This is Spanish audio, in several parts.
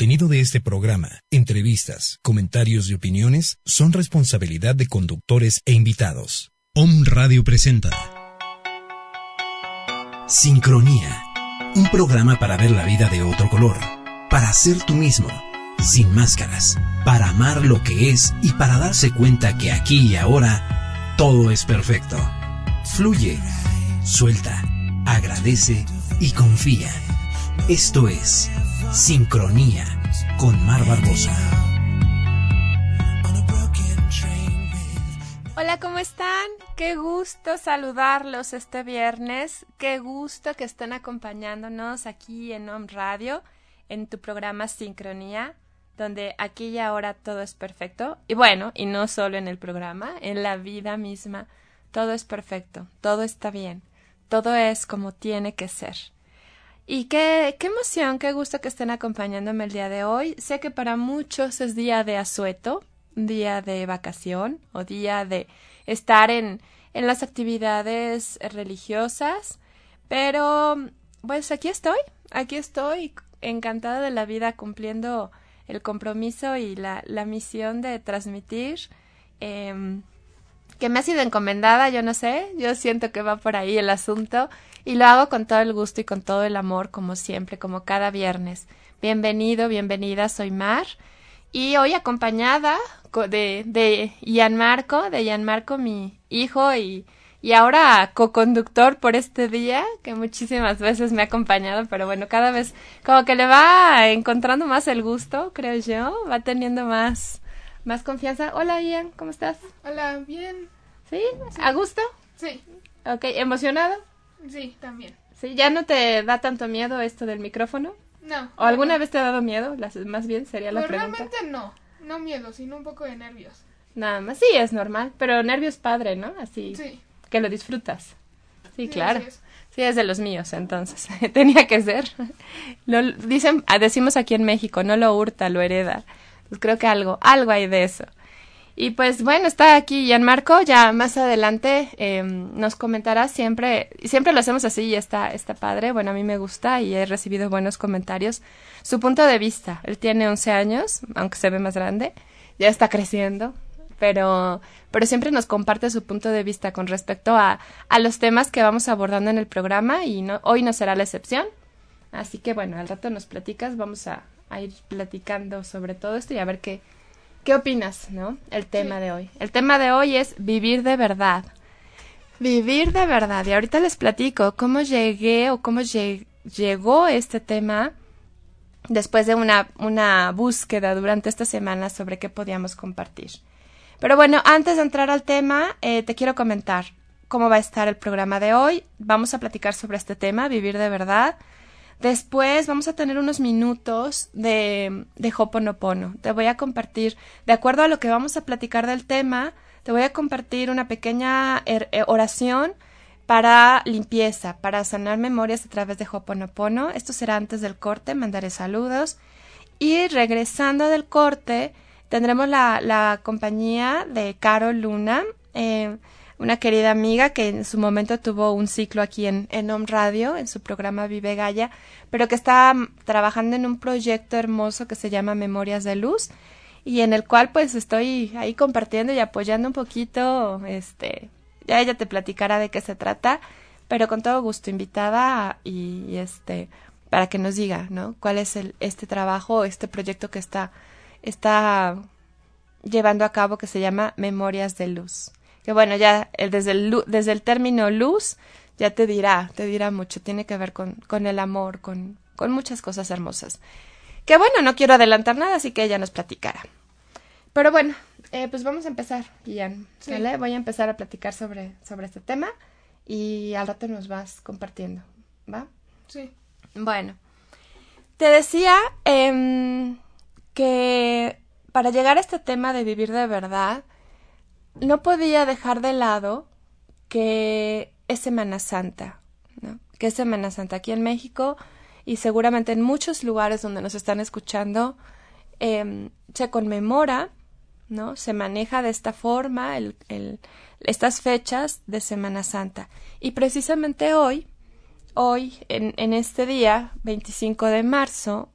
contenido de este programa, entrevistas, comentarios y opiniones son responsabilidad de conductores e invitados. Om Radio presenta Sincronía, un programa para ver la vida de otro color, para ser tú mismo, sin máscaras, para amar lo que es y para darse cuenta que aquí y ahora todo es perfecto. Fluye, suelta, agradece y confía. Esto es Sincronía con Mar Barbosa. Hola, ¿cómo están? Qué gusto saludarlos este viernes. Qué gusto que estén acompañándonos aquí en Home Radio, en tu programa Sincronía, donde aquí y ahora todo es perfecto. Y bueno, y no solo en el programa, en la vida misma, todo es perfecto, todo está bien, todo es como tiene que ser. Y qué, qué emoción, qué gusto que estén acompañándome el día de hoy. Sé que para muchos es día de asueto, día de vacación o día de estar en, en las actividades religiosas, pero pues aquí estoy, aquí estoy encantada de la vida cumpliendo el compromiso y la, la misión de transmitir eh, que me ha sido encomendada, yo no sé, yo siento que va por ahí el asunto y lo hago con todo el gusto y con todo el amor, como siempre, como cada viernes. Bienvenido, bienvenida, soy Mar. Y hoy acompañada de, de Ian Marco, de Ian Marco, mi hijo y, y ahora co-conductor por este día, que muchísimas veces me ha acompañado, pero bueno, cada vez como que le va encontrando más el gusto, creo yo, va teniendo más, más confianza. Hola Ian, ¿cómo estás? Hola, bien. ¿Sí? ¿A gusto? Sí. Ok, ¿emocionado? Sí, también. ¿Sí? ¿Ya no te da tanto miedo esto del micrófono? No. ¿O alguna vez te ha dado miedo? Las, más bien sería la pues pregunta. Realmente no. No miedo, sino un poco de nervios. Nada más. Sí, es normal. Pero nervios padre, ¿no? Así. Sí. Que lo disfrutas. Sí, Sí, claro. Sí, es de los míos, entonces. Tenía que ser. Lo, dicen, ah, decimos aquí en México, no lo hurta, lo hereda. Pues creo que algo, algo hay de eso. Y pues bueno, está aquí Gianmarco, ya más adelante eh, nos comentará siempre, siempre lo hacemos así y está, está padre, bueno, a mí me gusta y he recibido buenos comentarios. Su punto de vista, él tiene 11 años, aunque se ve más grande, ya está creciendo, pero, pero siempre nos comparte su punto de vista con respecto a, a los temas que vamos abordando en el programa y no, hoy no será la excepción. Así que bueno, al rato nos platicas, vamos a, a ir platicando sobre todo esto y a ver qué, ¿Qué opinas, no? El tema Sí. de hoy. El tema de hoy es vivir de verdad. Vivir de verdad. Y ahorita les platico cómo llegué o cómo lle- llegó este tema después de una, una búsqueda durante esta semana sobre qué podíamos compartir. Pero bueno, antes de entrar al tema, eh, te quiero comentar cómo va a estar el programa de hoy. Vamos a platicar sobre este tema, vivir de verdad. Después vamos a tener unos minutos de, de Hoponopono. Te voy a compartir, de acuerdo a lo que vamos a platicar del tema, te voy a compartir una pequeña er- eh, oración para limpieza, para sanar memorias a través de Hoponopono. Esto será antes del corte, mandaré saludos. Y regresando del corte, tendremos la, la compañía de Caro Luna, eh, una querida amiga que en su momento tuvo un ciclo aquí en, en Home Radio, en su programa Vive Gaia, pero que está mm, trabajando en un proyecto hermoso que se llama Memorias de Luz y en el cual pues estoy ahí compartiendo y apoyando un poquito, este, ya ella te platicará de qué se trata, pero con todo gusto invitada y, y, este para que nos diga, ¿no? cuál es el este trabajo, este proyecto que está está llevando a cabo que se llama Memorias de Luz. Que bueno, ya el, desde, el, desde el término luz ya te dirá, te dirá mucho, tiene que ver con, con el amor, con, con muchas cosas hermosas. Que bueno, no quiero adelantar nada, así que ella nos platicará. Pero bueno, eh, pues vamos a empezar, Ian. Sí. Voy a empezar a platicar sobre, sobre este tema y al rato nos vas compartiendo, ¿va? Sí. Bueno, te decía em, que para llegar a este tema de vivir de verdad, no podía dejar de lado que es Semana Santa, ¿no? Que es Semana Santa aquí en México y seguramente en muchos lugares donde nos están escuchando em, se conmemora, ¿no? Se maneja de esta forma el, estas fechas de Semana Santa. Y precisamente hoy, hoy, en, en este día, 25 de marzo,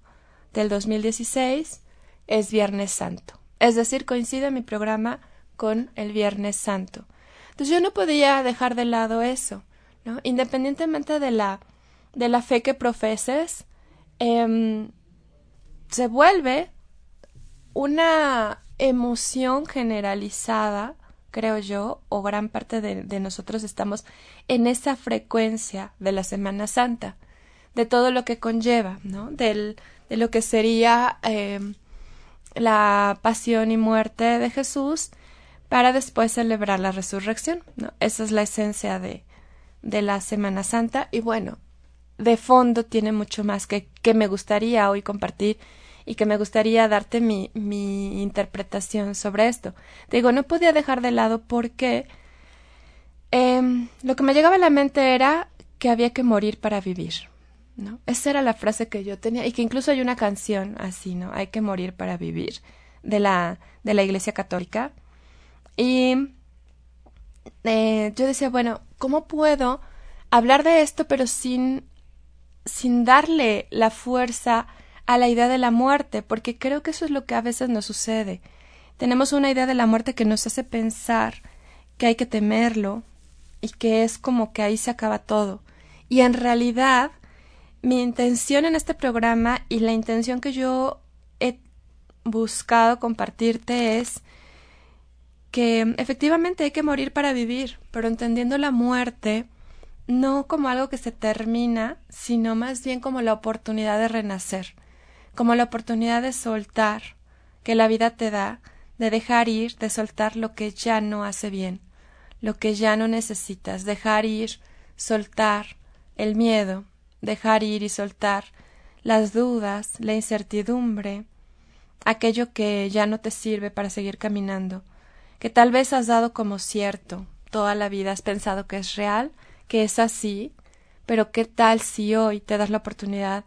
del 2016 es Viernes Santo. Es decir, coincide mi programa con el Viernes Santo. Entonces yo no podía dejar de lado eso, ¿no? Independientemente de la, de la fe que profeses, em, se vuelve una emoción generalizada, creo yo, o gran parte de, nosotros estamos en esa frecuencia de la Semana Santa, de todo lo que conlleva, ¿no? Del, de lo que sería em, la pasión y muerte de Jesús para después celebrar la resurrección. ¿no? Esa es la esencia de, de la Semana Santa y bueno, de fondo tiene mucho más que, que me gustaría hoy compartir y que me gustaría darte mi, mi interpretación sobre esto. digo, no podía dejar de lado porque em, lo que me llegaba a la mente era que había que morir para vivir. ¿no? Esa era la frase que yo tenía y que incluso hay una canción así, ¿no? Hay que morir para vivir de la, de la Iglesia Católica. Y eh, yo decía, bueno, ¿cómo puedo hablar de esto pero sin, sin darle la fuerza a la idea de la muerte? Porque creo que eso es lo que a veces nos sucede. Tenemos una idea de la muerte que nos hace pensar que hay que temerlo y que es como que ahí se acaba todo. Y en realidad mi intención en este programa y la intención que yo he buscado compartirte es que efectivamente hay que morir para vivir, pero entendiendo la muerte no como algo que se termina, sino más bien como la oportunidad de renacer, como la oportunidad de soltar que la vida te da, de dejar ir, de soltar lo que ya no hace bien, lo que ya no necesitas, dejar ir, soltar el miedo, dejar ir y soltar las dudas, la incertidumbre, aquello que ya no te sirve para seguir caminando, que tal vez has dado como cierto, toda la vida has pensado que es real, que es así, pero qué tal si hoy te das la oportunidad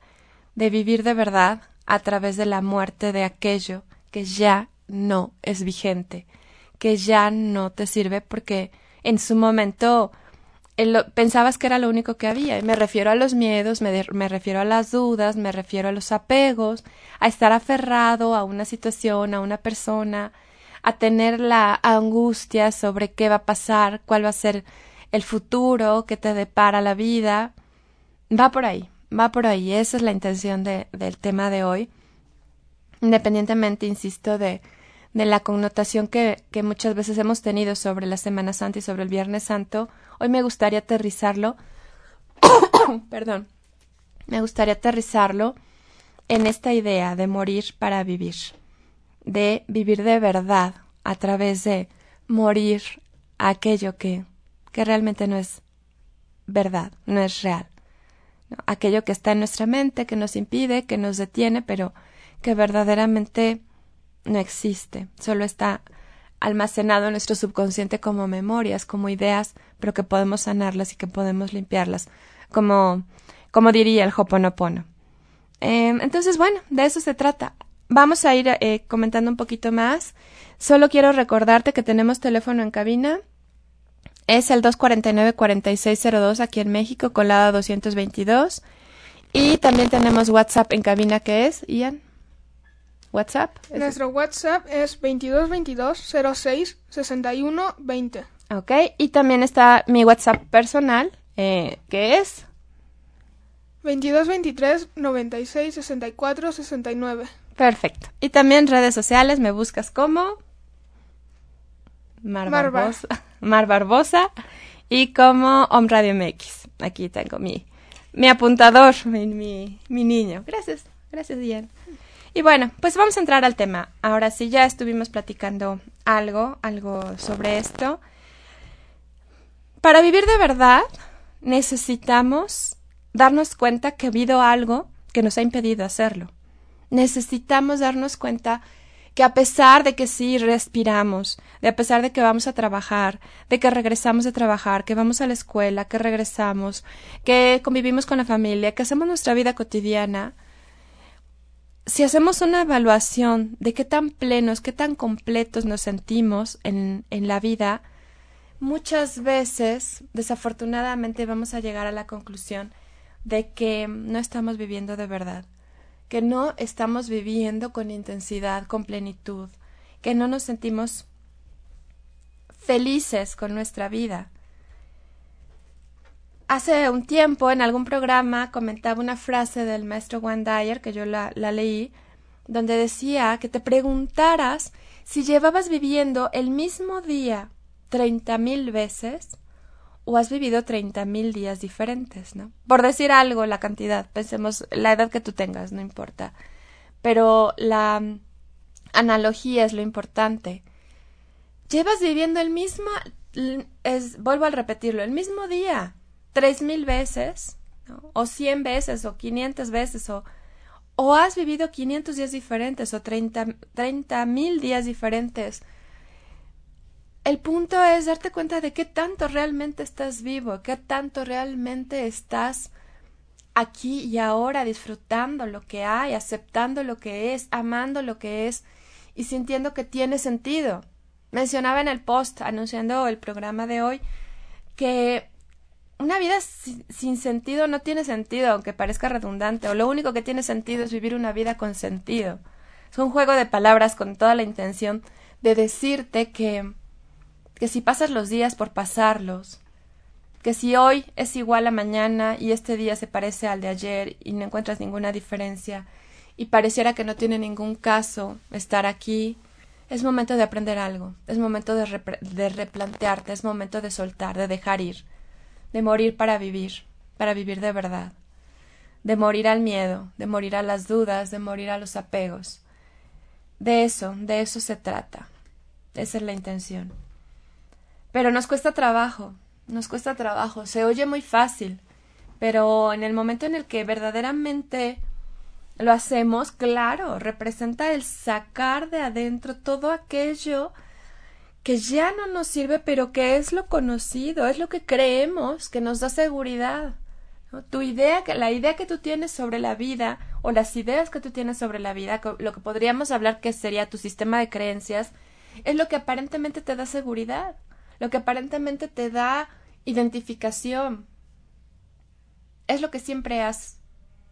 de vivir de verdad a través de la muerte de aquello que ya no es vigente, que ya no te sirve porque en su momento pensabas que era lo único que había. Me refiero a los miedos, me, me, refiero a las dudas, me refiero a los apegos, a estar aferrado a una situación, a una persona, a tener la angustia sobre qué va a pasar, cuál va a ser el futuro que te depara la vida. Va por ahí, va por ahí. Esa es la intención de, del tema de hoy. Independientemente, insisto, de, de la connotación que, que muchas veces hemos tenido sobre la Semana Santa y sobre el Viernes Santo, Hoy me gustaría aterrizarlo. perdón. Me gustaría aterrizarlo en esta idea de morir para vivir, de vivir de verdad a través de morir a aquello que, que realmente no es verdad, no es real. Aquello que está en nuestra mente, que nos impide, que nos detiene, pero que verdaderamente no existe, solo está almacenado en nuestro subconsciente como memorias, como ideas, pero que podemos sanarlas y que podemos limpiarlas, como, como diría el Hoponopono. Eh, entonces, bueno, de eso se trata. Vamos a ir eh, comentando un poquito más. Solo quiero recordarte que tenemos teléfono en cabina. Es el 249-4602 aquí en México, colada 222. Y también tenemos WhatsApp en cabina que es, Ian. WhatsApp. Nuestro WhatsApp es 2222 06 61 20. Ok, y también está mi WhatsApp personal, eh, que es 2223 96 64 69. Perfecto. Y también redes sociales me buscas como Mar, Barbosa, Mar Barbosa y como Om Radio MX. Aquí tengo mi, mi apuntador, mi, mi, mi niño. Gracias, gracias, Ian. Y bueno, pues vamos a entrar al tema. Ahora sí, ya estuvimos platicando algo, algo sobre esto. Para vivir de verdad, necesitamos darnos cuenta que ha habido algo que nos ha impedido hacerlo. Necesitamos darnos cuenta que a pesar de que sí respiramos, de a pesar de que vamos a trabajar, de que regresamos de trabajar, que vamos a la escuela, que regresamos, que convivimos con la familia, que hacemos nuestra vida cotidiana, si hacemos una evaluación de qué tan plenos, qué tan completos nos sentimos en, en la vida, muchas veces, desafortunadamente, vamos a llegar a la conclusión de que no estamos viviendo de verdad, que no estamos viviendo con intensidad, con plenitud, que no nos sentimos felices con nuestra vida. Hace un tiempo en algún programa comentaba una frase del maestro Juan Dyer, que yo la, la leí, donde decía que te preguntaras si llevabas viviendo el mismo día treinta mil veces o has vivido treinta mil días diferentes, ¿no? Por decir algo, la cantidad, pensemos la edad que tú tengas, no importa. Pero la analogía es lo importante. Llevas viviendo el mismo, es, vuelvo a repetirlo, el mismo día, tres mil veces, o cien veces, o quinientas veces, o, o has vivido quinientos días diferentes, o treinta mil días diferentes. El punto es darte cuenta de qué tanto realmente estás vivo, qué tanto realmente estás aquí y ahora disfrutando lo que hay, aceptando lo que es, amando lo que es y sintiendo que tiene sentido. Mencionaba en el post anunciando el programa de hoy que una vida sin sentido no tiene sentido, aunque parezca redundante, o lo único que tiene sentido es vivir una vida con sentido. Es un juego de palabras con toda la intención de decirte que, que si pasas los días por pasarlos, que si hoy es igual a mañana y este día se parece al de ayer y no encuentras ninguna diferencia y pareciera que no tiene ningún caso estar aquí, es momento de aprender algo, es momento de, replantearte, es momento de soltar, de dejar ir, de morir para vivir, para vivir de verdad, de morir al miedo, de morir a las dudas, de morir a los apegos. De eso, de eso se trata. Esa es la intención. Pero nos cuesta trabajo, nos cuesta trabajo, se oye muy fácil, pero en el momento en el que verdaderamente lo hacemos, claro, representa el sacar de adentro todo aquello que ya no nos sirve, pero que es lo conocido, es lo que creemos, que nos da seguridad. Tu idea, la idea que tú tienes sobre la vida, o las ideas que tú tienes sobre la vida, lo que podríamos hablar que sería tu sistema de creencias, es lo que aparentemente te da seguridad, lo que aparentemente te da identificación. Es lo que siempre has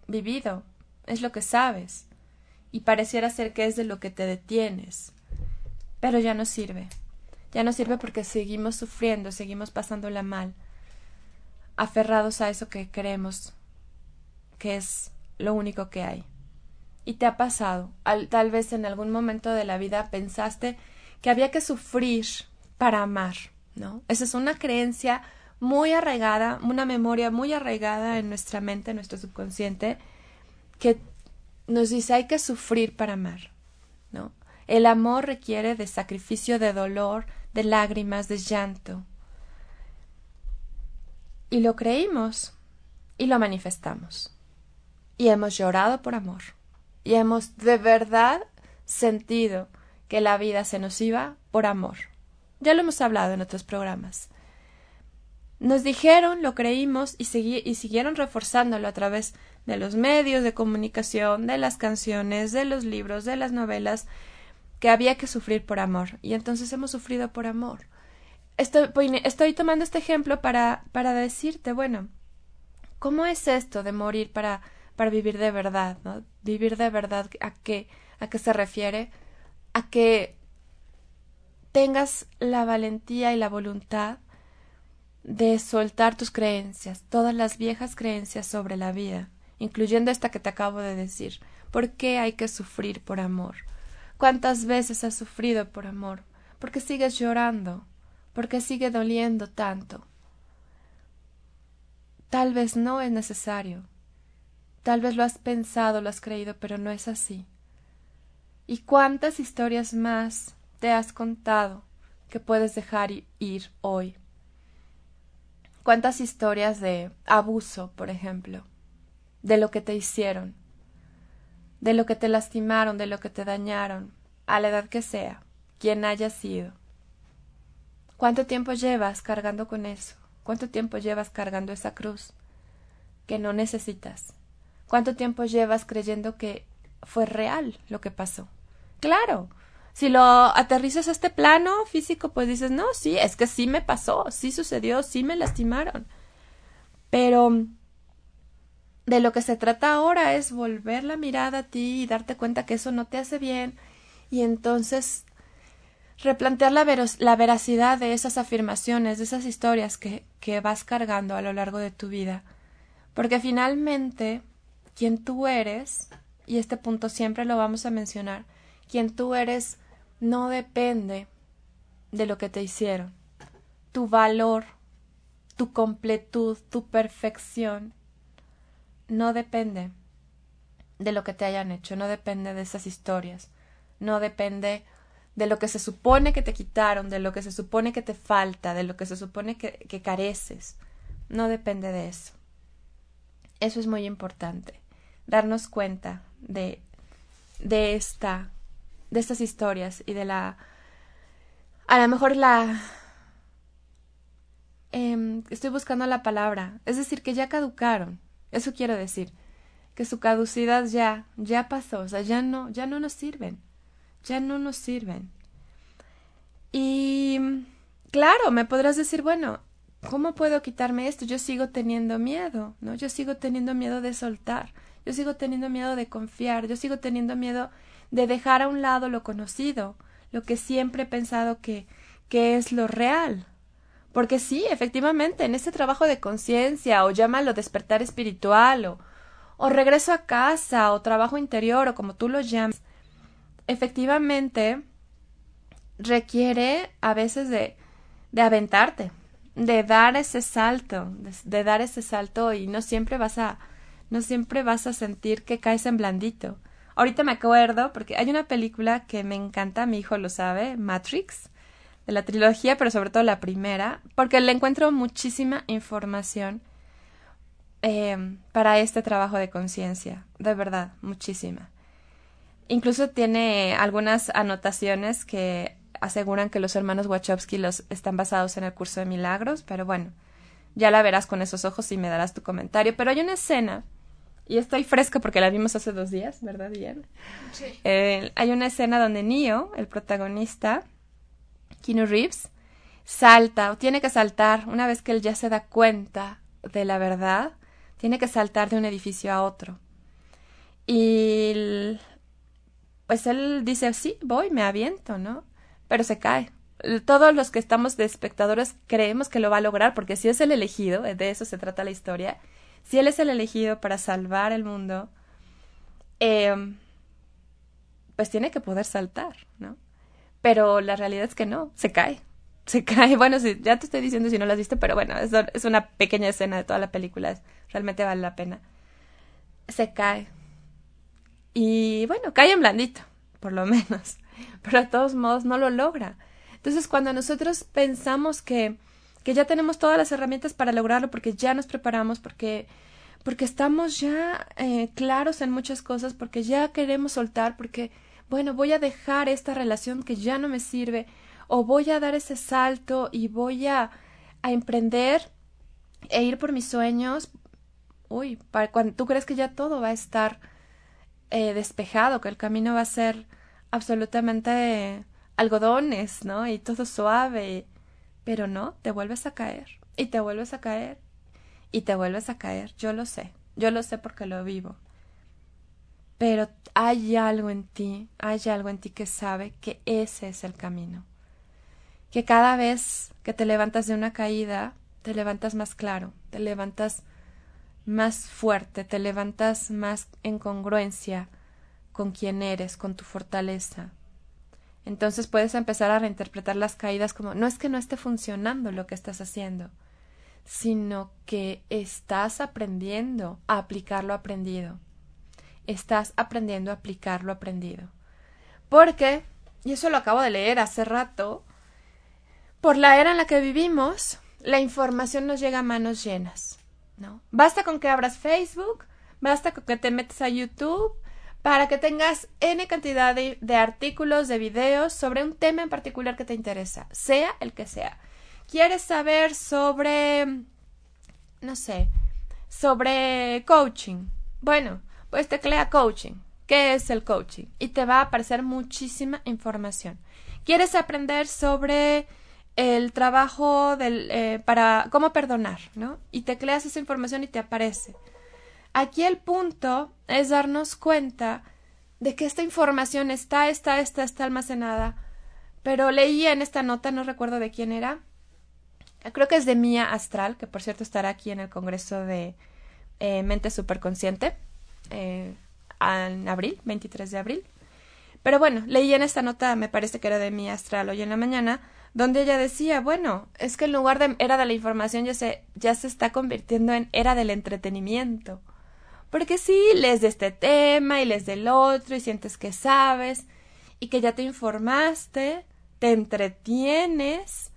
vivido, es lo que sabes, y pareciera ser que es de lo que te detienes. Pero ya no sirve. Ya no sirve porque seguimos sufriendo, seguimos pasándola mal, aferrados a eso que creemos que es lo único que hay. Y te ha pasado, tal vez en algún momento de la vida pensaste que había que sufrir para amar, ¿no? Esa es una creencia muy arraigada, una memoria muy arraigada en nuestra mente, en nuestro subconsciente, que nos dice hay que sufrir para amar, ¿no? El amor requiere de sacrificio, de dolor, de lágrimas, de llanto. Y lo creímos y lo manifestamos. Y hemos llorado por amor. Y hemos de verdad sentido que la vida se nos iba por amor. Ya lo hemos hablado en otros programas. Nos dijeron, lo creímos y, y siguieron reforzándolo a través de los medios de comunicación, de las canciones, de los libros, de las novelas, que había que sufrir por amor. Y entonces hemos sufrido por amor. Estoy, estoy tomando este ejemplo para, para decirte, bueno, ¿cómo es esto de morir para, para vivir de verdad? ¿no? Vivir de verdad, ¿a qué, ¿a qué se refiere? A que tengas la valentía y la voluntad de soltar tus creencias, todas las viejas creencias sobre la vida, incluyendo esta que te acabo de decir. ¿Por qué hay que sufrir por amor? ¿Cuántas veces has sufrido por amor? ¿Por qué sigues llorando? ¿Por qué sigue doliendo tanto? Tal vez no es necesario. Tal vez lo has pensado, lo has creído, pero no es así. ¿Y cuántas historias más te has contado que puedes dejar ir hoy? ¿Cuántas historias de abuso, por ejemplo? de lo que te hicieron, de lo que te lastimaron, de lo que te dañaron, a la edad que sea, quien haya sido. ¿Cuánto tiempo llevas cargando con eso? ¿Cuánto tiempo llevas cargando esa cruz que no necesitas? ¿Cuánto tiempo llevas creyendo que fue real lo que pasó? Claro, si lo aterrizas a este plano físico, pues dices, no, sí, es que sí me pasó, sí sucedió, sí me lastimaron. Pero de lo que se trata ahora es volver la mirada a ti y darte cuenta que eso no te hace bien y entonces replantear la, la veracidad de esas afirmaciones, de esas historias que, que vas cargando a lo largo de tu vida. Porque finalmente, quien tú eres, y este punto siempre lo vamos a mencionar, quien tú eres no depende de lo que te hicieron. Tu valor, tu completud, tu perfección, no depende de lo que te hayan hecho, no depende de esas historias, no depende de lo que se supone que te quitaron, de lo que se supone que te falta, de lo que se supone que, que careces. No depende de eso. Eso es muy importante. Darnos cuenta de, de esta, de estas historias y de la, a lo mejor la, eh, estoy buscando la palabra, es decir, que ya caducaron. Eso quiero decir, que su caducidad ya, ya pasó, o sea, ya no, ya no nos sirven ya no nos sirven. Y claro, me podrás decir, bueno, ¿cómo puedo quitarme esto? Yo sigo teniendo miedo, ¿no? Yo sigo teniendo miedo de soltar, yo sigo teniendo miedo de confiar, yo sigo teniendo miedo de dejar a un lado lo conocido, lo que siempre he pensado que, que es lo real. Porque sí, efectivamente, en ese trabajo de conciencia, o llámalo despertar espiritual, o, o regreso a casa, o trabajo interior, o como tú lo llames, efectivamente requiere a veces de, de aventarte, de dar ese salto, de, dar ese salto y no siempre vas a, no siempre vas a sentir que caes en blandito. Ahorita me acuerdo porque hay una película que me encanta, mi hijo lo sabe, Matrix, de la trilogía, pero sobre todo la primera, porque le encuentro muchísima información eh, para este trabajo de conciencia, de verdad, muchísima. Incluso tiene algunas anotaciones que aseguran que los hermanos Wachowski los están basados en el curso de milagros, pero bueno, ya la verás con esos ojos y me darás tu comentario. Pero hay una escena, y estoy fresca porque la vimos hace dos días, ¿verdad, bien Sí. Eh, hay una escena donde Neo, el protagonista, Keanu Reeves, salta o tiene que saltar una vez que él ya se da cuenta de la verdad, tiene que saltar de un edificio a otro. Y pues él dice, sí, voy, me aviento, ¿no? Pero se cae. Todos los que estamos de espectadores creemos que lo va a lograr, porque si es el elegido, de eso se trata la historia, si él es el elegido para salvar el mundo, eh, pues tiene que poder saltar, ¿no? Pero la realidad es que no, se cae. Se cae. Bueno, sí, ya te estoy diciendo si no lo has visto, pero bueno, es, es una pequeña escena de toda la película. Realmente vale la pena. Se cae. Y bueno, cae en blandito, por lo menos. Pero de todos modos no lo logra. Entonces, cuando nosotros pensamos que, que ya tenemos todas las herramientas para lograrlo, porque ya nos preparamos, porque, porque estamos ya eh, claros en muchas cosas, porque ya queremos soltar, porque, bueno, voy a dejar esta relación que ya no me sirve, o voy a dar ese salto y voy a, a emprender e ir por mis sueños. Uy, para cuando tú crees que ya todo va a estar eh, despejado, que el camino va a ser absolutamente algodones, ¿no? Y todo suave. Pero no, te vuelves a caer. Y te vuelves a caer. Y te vuelves a caer. Yo lo sé. Yo lo sé porque lo vivo. Pero hay algo en ti, hay algo en ti que sabe que ese es el camino. Que cada vez que te levantas de una caída, te levantas más claro, te levantas más fuerte, te levantas más en congruencia con quien eres, con tu fortaleza. Entonces puedes empezar a reinterpretar las caídas como no es que no esté funcionando lo que estás haciendo, sino que estás aprendiendo a aplicar lo aprendido. Estás aprendiendo a aplicar lo aprendido. Porque, y eso lo acabo de leer hace rato, por la era en la que vivimos, la información nos llega a manos llenas. ¿no? Basta con que abras Facebook, basta con que te metas a YouTube para que tengas N cantidad de, artículos, de videos sobre un tema en particular que te interesa, sea el que sea. ¿Quieres saber sobre, no sé, sobre coaching? Bueno, pues teclea coaching. ¿Qué es el coaching? Y te va a aparecer muchísima información. ¿Quieres aprender sobre el trabajo del, eh, para cómo perdonar, ¿no? Y tecleas esa información y te aparece. Aquí el punto es darnos cuenta de que esta información está, está, está, está almacenada. Pero leía en esta nota, no recuerdo de quién era, creo que es de Mía Astral, que por cierto estará aquí en el Congreso de eh, Mente Superconsciente eh, en abril, 23 de abril. Pero bueno, leí en esta nota, me parece que era de Mía Astral hoy en la mañana, donde ella decía, bueno, es que en lugar de era de la información ya se, ya se está convirtiendo en era del entretenimiento. Porque sí, lees de este tema y lees del otro y sientes que sabes y que ya te informaste, te entretienes,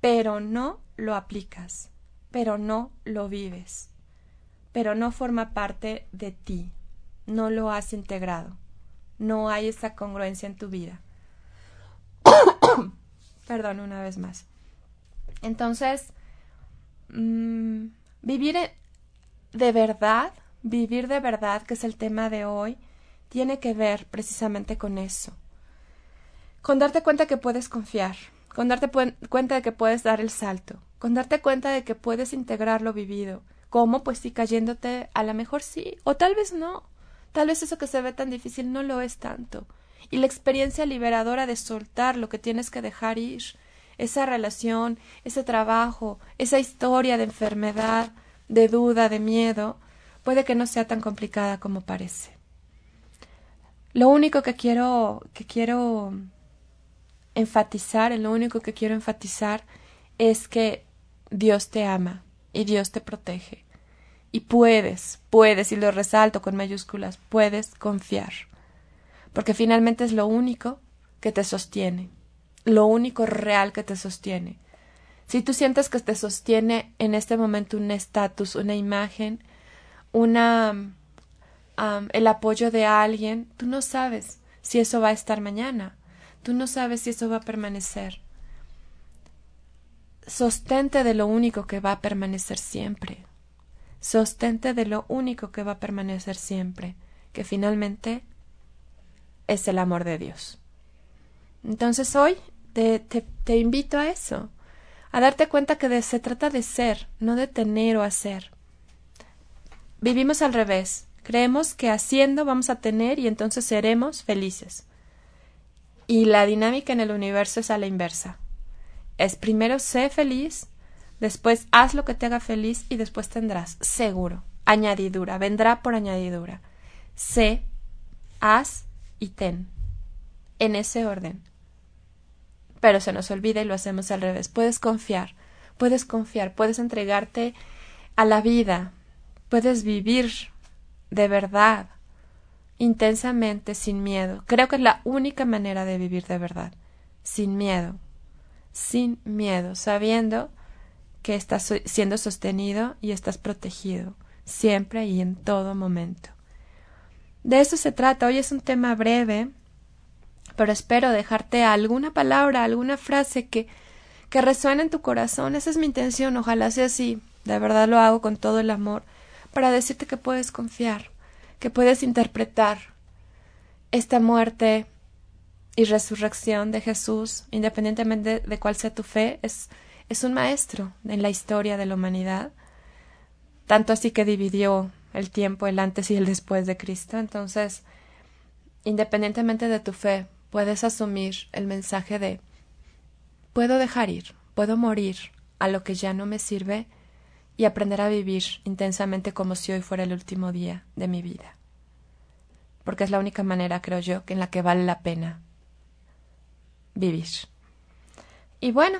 pero no lo aplicas, pero no lo vives, pero no forma parte de ti, no lo has integrado, no hay esa congruencia en tu vida. Perdón, una vez más. Entonces, mmm, vivir de verdad, vivir de verdad, que es el tema de hoy, tiene que ver precisamente con eso. Con darte cuenta que puedes confiar, con darte cuenta de que puedes dar el salto, con darte cuenta de que puedes integrar lo vivido. ¿Cómo? Pues sí, cayéndote, a lo mejor sí, o tal vez no. Tal vez eso que se ve tan difícil no lo es tanto. Y la experiencia liberadora de soltar lo que tienes que dejar ir, esa relación, ese trabajo, esa historia de enfermedad, de duda, de miedo, puede que no sea tan complicada como parece. Lo único que quiero que quiero enfatizar, en lo único que quiero enfatizar es que Dios te ama y Dios te protege. Y puedes, puedes, y lo resalto con mayúsculas, puedes confiar. Porque finalmente es lo único que te sostiene, lo único real que te sostiene. Si tú sientes que te sostiene en este momento un estatus, una imagen, una el apoyo de alguien, tú no sabes si eso va a estar mañana. Tú no sabes si eso va a permanecer. Sostente de lo único que va a permanecer siempre. Sostente de lo único que va a permanecer siempre, que finalmente es el amor de Dios. Entonces hoy te, te, invito a eso, a darte cuenta que se trata de ser, no de tener o hacer. Vivimos al revés, creemos que haciendo vamos a tener y entonces seremos felices. Y la dinámica en el universo es a la inversa. Es primero sé feliz, después haz lo que te haga feliz y después tendrás, seguro, añadidura, vendrá por añadidura. Sé, haz y ten. En ese orden. Pero se nos olvida y lo hacemos al revés. Puedes confiar, puedes confiar, puedes entregarte a la vida, puedes vivir de verdad, intensamente, sin miedo. Creo que es la única manera de vivir de verdad, sin miedo, sin miedo, sabiendo que estás siendo sostenido y estás protegido, siempre y en todo momento. De eso se trata. Hoy es un tema breve, pero espero dejarte alguna palabra, alguna frase que, que resuene en tu corazón. Esa es mi intención. Ojalá sea así. De verdad lo hago con todo el amor para decirte que puedes confiar, que puedes interpretar esta muerte y resurrección de Jesús, independientemente de, cuál sea tu fe, es, es un maestro en la historia de la humanidad, tanto así que dividió el tiempo, el antes y el después de Cristo. Entonces, independientemente de tu fe, puedes asumir el mensaje de puedo dejar ir, puedo morir a lo que ya no me sirve y aprender a vivir intensamente como si hoy fuera el último día de mi vida. Porque es la única manera, creo yo, en la que vale la pena vivir. Y bueno,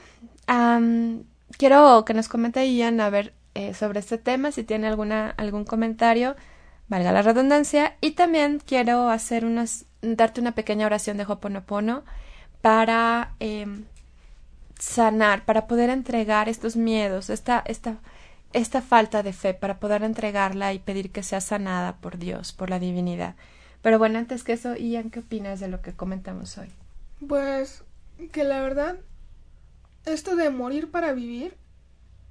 quiero que nos comente Ian a ver eh, sobre este tema, si tiene alguna, algún comentario, valga la redundancia, y también quiero hacer unas, darte una pequeña oración de Hoponopono para em, sanar, para poder entregar estos miedos, esta, esta esta falta de fe para poder entregarla y pedir que sea sanada por Dios, por la divinidad. Pero bueno, antes que eso, Ian, ¿qué opinas de lo que comentamos hoy? Pues que la verdad, esto de morir para vivir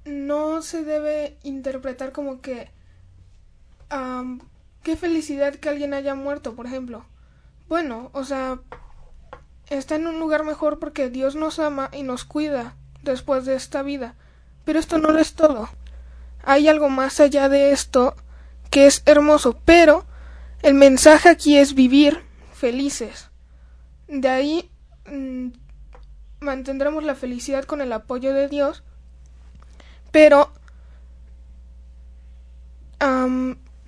no se debe interpretar como que qué felicidad que alguien haya muerto, por ejemplo. Bueno, o sea, está en un lugar mejor porque Dios nos ama y nos cuida después de esta vida. Pero esto no lo es todo hay algo más allá de esto que es hermoso, pero el mensaje aquí es vivir felices. De ahí mm, mantendremos la felicidad con el apoyo de Dios, pero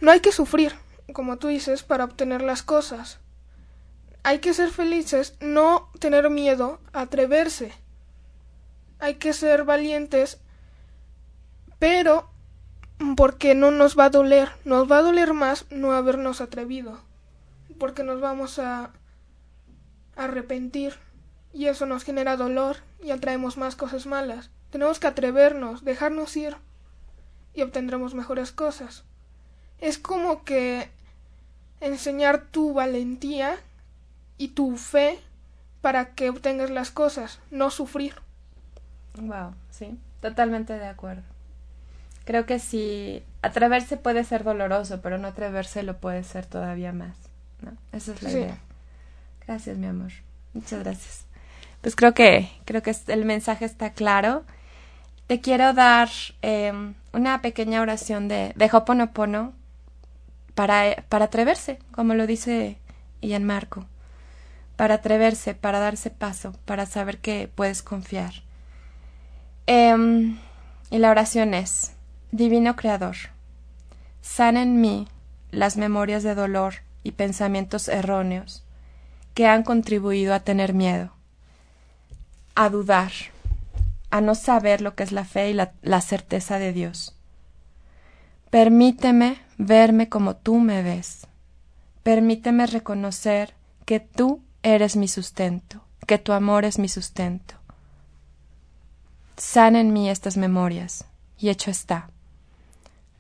no hay que sufrir, como tú dices, para obtener las cosas. Hay que ser felices, no tener miedo, atreverse. Hay que ser valientes, pero porque no nos va a doler, nos va a doler más no habernos atrevido, porque nos vamos a arrepentir y eso nos genera dolor y atraemos más cosas malas. Tenemos que atrevernos, dejarnos ir y obtendremos mejores cosas. Es como que enseñar tu valentía y tu fe para que obtengas las cosas, no sufrir. Wow, sí, totalmente de acuerdo. Creo que sí, atreverse puede ser doloroso, pero no atreverse lo puede ser todavía más. ¿no? Esa es la idea. Gracias, mi amor. Muchas gracias. Pues creo que, creo que el mensaje está claro. Te quiero dar em, una pequeña oración de, de Hoponopono para, para atreverse, como lo dice Ian Marco. Para atreverse, para darse paso, para saber que puedes confiar. Em, y la oración es, Divino Creador, sana en mí las memorias de dolor y pensamientos erróneos que han contribuido a tener miedo, a dudar, a no saber lo que es la fe y la, certeza de Dios. Permíteme verme como tú me ves. Permíteme reconocer que tú eres mi sustento, que tu amor es mi sustento. Sana en mí estas memorias, y hecho está.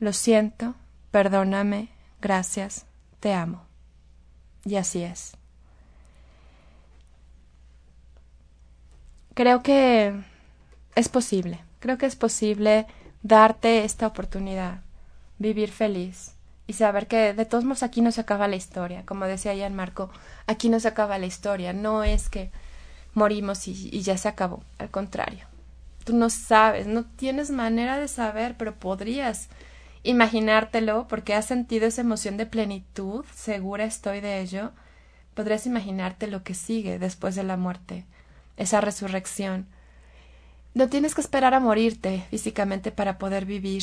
Lo siento, perdóname, gracias, te amo. Y así es. Creo que es posible, creo que es posible darte esta oportunidad, vivir feliz y saber que de todos modos aquí no se acaba la historia, como decía Ian Marco, aquí no se acaba la historia, no es que morimos y, y ya se acabó, al contrario tú no sabes, no tienes manera de saber, pero podrías imaginártelo porque has sentido esa emoción de plenitud, segura estoy de ello, podrías imaginarte lo que sigue después de la muerte, esa resurrección. No tienes que esperar a morirte físicamente para poder vivir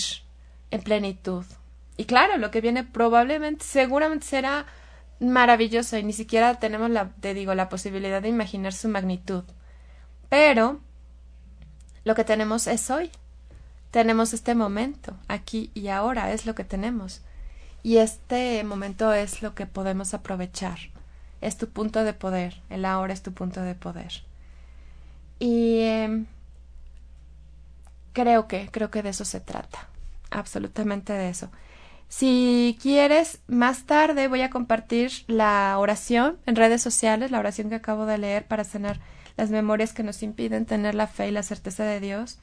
en plenitud. Y claro, lo que viene probablemente, seguramente será maravilloso y ni siquiera tenemos la, te digo, la posibilidad de imaginar su magnitud. Pero lo que tenemos es hoy. Tenemos este momento, aquí y ahora, es lo que tenemos. Y este momento es lo que podemos aprovechar. Es tu punto de poder. El ahora es tu punto de poder. Y em, creo que, creo que de eso se trata. Absolutamente de eso. Si quieres, más tarde voy a compartir la oración en redes sociales, la oración que acabo de leer para sanar las memorias que nos impiden tener la fe y la certeza de Dios,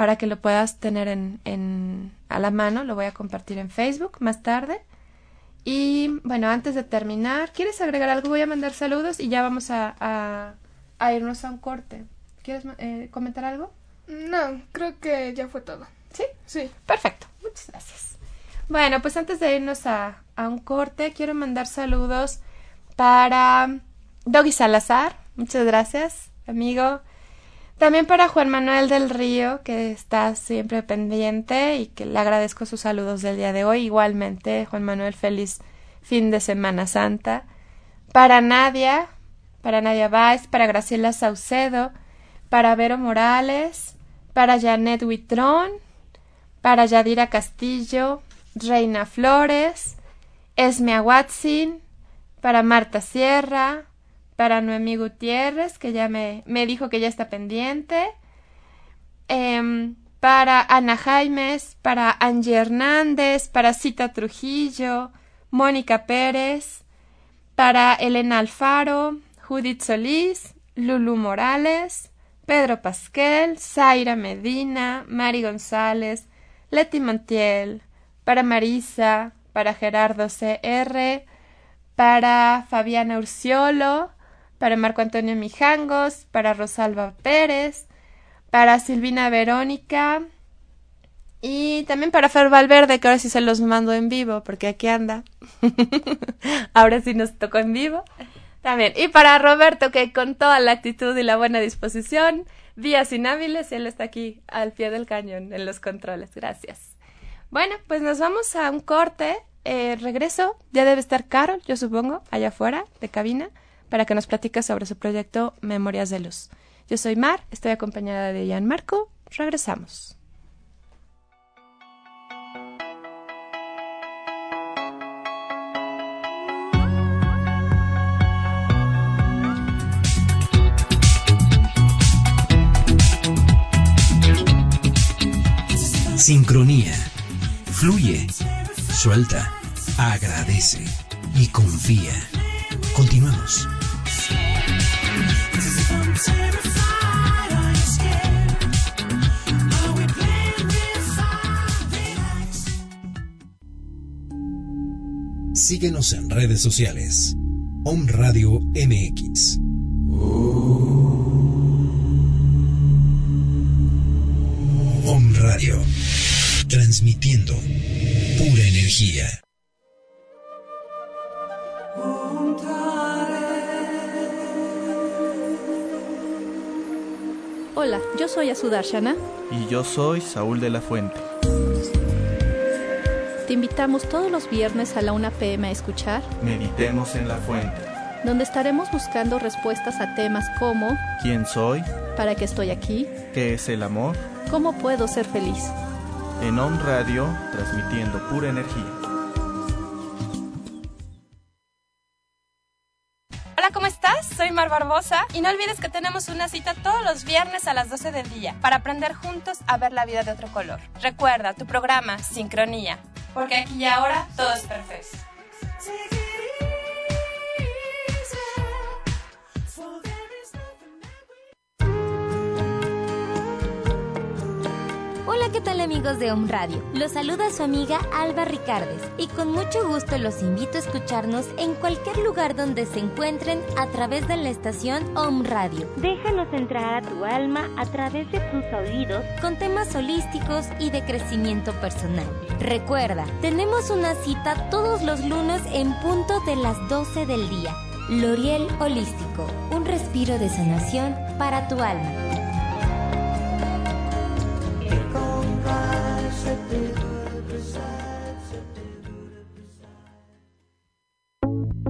para que lo puedas tener en, en, a la mano. Lo voy a compartir en Facebook más tarde. Y bueno, antes de terminar, ¿quieres agregar algo? Voy a mandar saludos y ya vamos a, a, irnos a un corte. ¿Quieres eh, comentar algo? No, creo que ya fue todo. ¿Sí? Sí. Perfecto. Muchas gracias. Bueno, pues antes de irnos a, a un corte, quiero mandar saludos para Doggy Salazar, Muchas gracias, amigo. También para Juan Manuel del Río, que está siempre pendiente y que le agradezco sus saludos del día de hoy. Igualmente, Juan Manuel, feliz fin de Semana Santa. Para Nadia, para Nadia Valls, para Graciela Saucedo, para Vero Morales, para Janet Huitrón, para Yadira Castillo, Reina Flores, Esmea Watson, para Marta Sierra, para Noemí Gutiérrez, que ya me, me dijo que ya está pendiente, em, para Ana Jaimes, para Angie Hernández, para Cita Trujillo, Mónica Pérez, para Elena Alfaro, Judith Solís, Lulu Morales, Pedro Pasquel, Zaira Medina, Mari González, Leti Montiel, para Marisa, para Gerardo CR, para Fabiana Urciolo, para Marco Antonio Mijangos, para Rosalba Pérez, para Silvina Verónica, Y también para Fer Valverde, que ahora sí se los mando en vivo, porque aquí anda. ahora sí nos tocó en vivo. También. Y para Roberto, que con toda la actitud y la buena disposición, días inhábiles, él está aquí al pie del cañón en los controles. Gracias. Bueno, pues nos vamos a un corte. Eh, regreso. Ya debe estar Carol, yo supongo, allá afuera de cabina, para que nos platique sobre su proyecto Memorias de Luz. Yo soy Mar, estoy acompañada de Ian Marco. Regresamos. Sincronía. Fluye, suelta, agradece y confía. Continuamos. Síguenos en redes sociales. Om Radio MX. Om Radio. Transmitiendo pura energía. Hola, yo soy Asudarshana. Y yo soy Saúl de la Fuente. Te invitamos todos los viernes a la 1 pm a escuchar Meditemos en la Fuente. donde estaremos buscando respuestas a temas como ¿Quién soy? ¿Para qué estoy aquí? ¿Qué es el amor? ¿Cómo puedo ser feliz? En Om Radio, transmitiendo pura energía. Hola, ¿cómo estás? Soy Mar Barbosa y no olvides que tenemos una cita todos los viernes a las 12 del día para aprender juntos a ver la vida de otro color. Recuerda tu programa Sincronía, porque aquí y ahora todo es perfecto. Hola, ¿qué tal amigos de Home Radio? Los saluda su amiga Alba Ricardes y con mucho gusto los invito a escucharnos en cualquier lugar donde se encuentren a través de la estación Home Radio. Déjanos entrar a tu alma a través de tus oídos con temas holísticos y de crecimiento personal. Recuerda, tenemos una cita todos los lunes en punto de las 12 del día. L'Oriel Holístico, un respiro de sanación para tu alma. Thank you.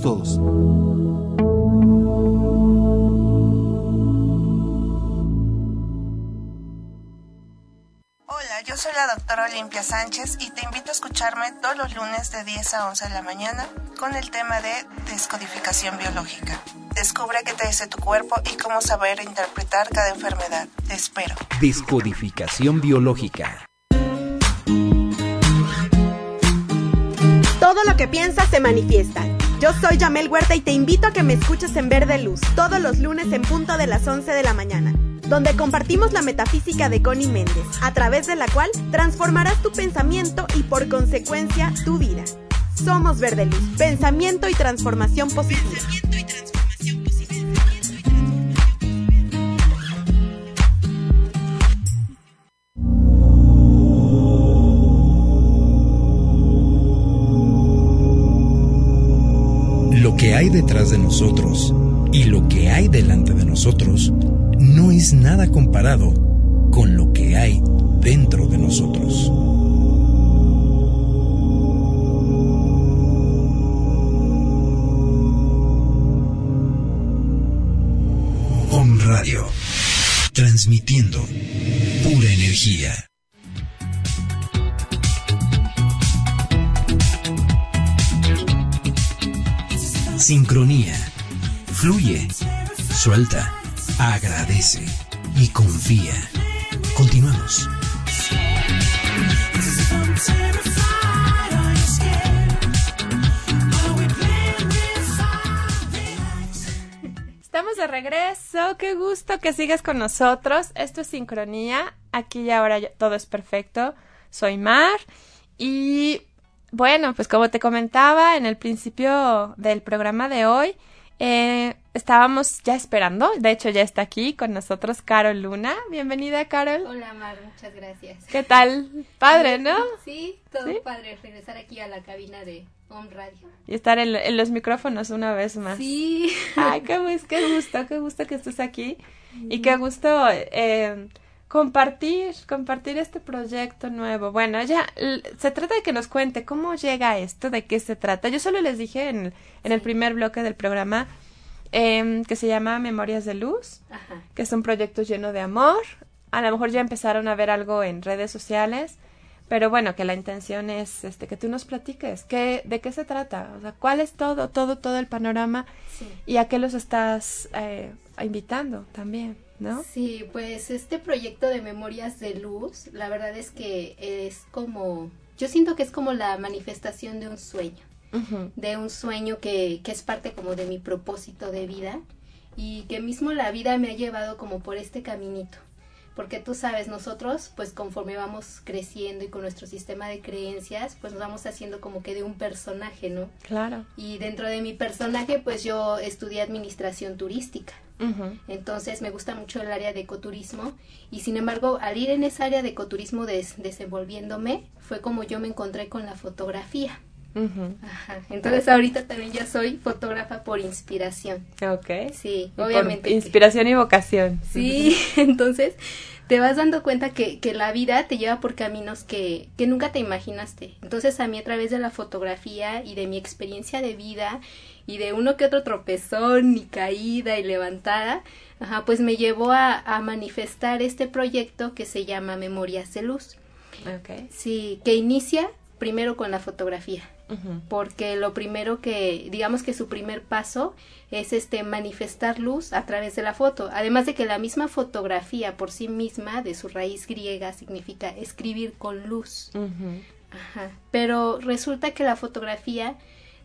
todos. Hola, yo soy la doctora Olimpia Sánchez y te invito a escucharme todos los lunes de 10 a 11 de la mañana con el tema de descodificación biológica. Descubre qué te dice tu cuerpo y cómo saber interpretar cada enfermedad. Te espero. Descodificación biológica. Todo lo que piensas se manifiesta. Yo soy Yamel Huerta y te invito a que me escuches en Verde Luz todos los lunes en punto de las 11 de la mañana, donde compartimos la metafísica de Connie Méndez, a través de la cual transformarás tu pensamiento y por consecuencia tu vida. Somos Verde Luz, pensamiento y transformación positiva. Lo que detrás de nosotros y lo que hay delante de nosotros no es nada comparado con lo que hay dentro de nosotros. Om Radio, transmitiendo pura energía. Sincronía. Fluye, suelta, agradece y confía. Continuamos. Estamos de regreso, qué gusto que sigas con nosotros. Esto es Sincronía, aquí y ahora todo es perfecto. Soy Mar y bueno, pues como te comentaba en el principio del programa de hoy, eh, estábamos ya esperando, de hecho ya está aquí con nosotros Carol Luna. Bienvenida, Carol. Hola, Mar, muchas gracias. ¿Qué tal? Padre, ¿no? Sí, todo padre, regresar aquí a la cabina de Home Radio. Y estar en, los micrófonos una vez más. Sí. Ay, qué, qué gusto, qué gusto que estés aquí. Y qué gusto eh, compartir, compartir este proyecto nuevo. Bueno, ya se trata de que nos cuente cómo llega esto, de qué se trata. Yo solo les dije en, en el primer bloque del programa em, que se llama Memorias de Luz, que es un proyecto lleno de amor. A lo mejor ya empezaron a ver algo en redes sociales, pero bueno, que la intención es este que tú nos platiques qué, de qué se trata, o sea, cuál es todo, todo, todo el panorama y a qué los estás eh, invitando también. ¿No? Sí, pues este proyecto de Memorias de Luz, la verdad es que es como, yo siento que es como la manifestación de un sueño, de un sueño que, que es parte como de mi propósito de vida y que mismo la vida me ha llevado como por este caminito porque tú sabes, nosotros, pues conforme vamos creciendo y con nuestro sistema de creencias, pues nos vamos haciendo como que de un personaje, ¿no? Claro. Y dentro de mi personaje, pues yo estudié administración turística. Entonces me gusta mucho el área de ecoturismo y sin embargo al ir en esa área de ecoturismo desenvolviéndome fue como yo me encontré con la fotografía. Entonces ahorita también ya soy fotógrafa por inspiración. Ok. Sí, obviamente. inspiración y vocación. Sí, entonces te vas dando cuenta que, que la vida te lleva por caminos que, que nunca te imaginaste. Entonces a mí a través de la fotografía y de mi experiencia de vida y de uno que otro tropezón y caída y levantada, ajá, pues me llevó a, a manifestar este proyecto que se llama Memorias de Luz. Okay. Sí, que inicia primero con la fotografía, porque lo primero que, digamos que su primer paso es este manifestar luz a través de la foto, además de que la misma fotografía por sí misma, de su raíz griega, significa escribir con luz. Ajá. Pero resulta que la fotografía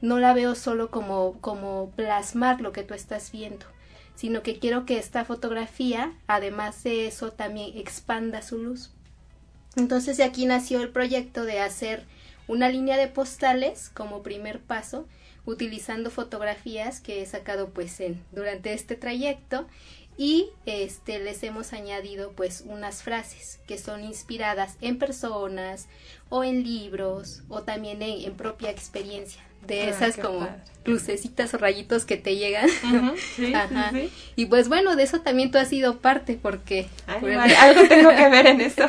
no la veo solo como, como plasmar lo que tú estás viendo, sino que quiero que esta fotografía, además de eso, también expanda su luz. Entonces de aquí nació el proyecto de hacer una línea de postales como primer paso, utilizando fotografías que he sacado pues en, durante este trayecto y este les hemos añadido pues unas frases que son inspiradas en personas o en libros o también en propia experiencia de ah, esas como lucecitas o rayitos que te llegan. Ajá. Y pues bueno, de eso también tú has sido parte porque algo tengo que ver en esto.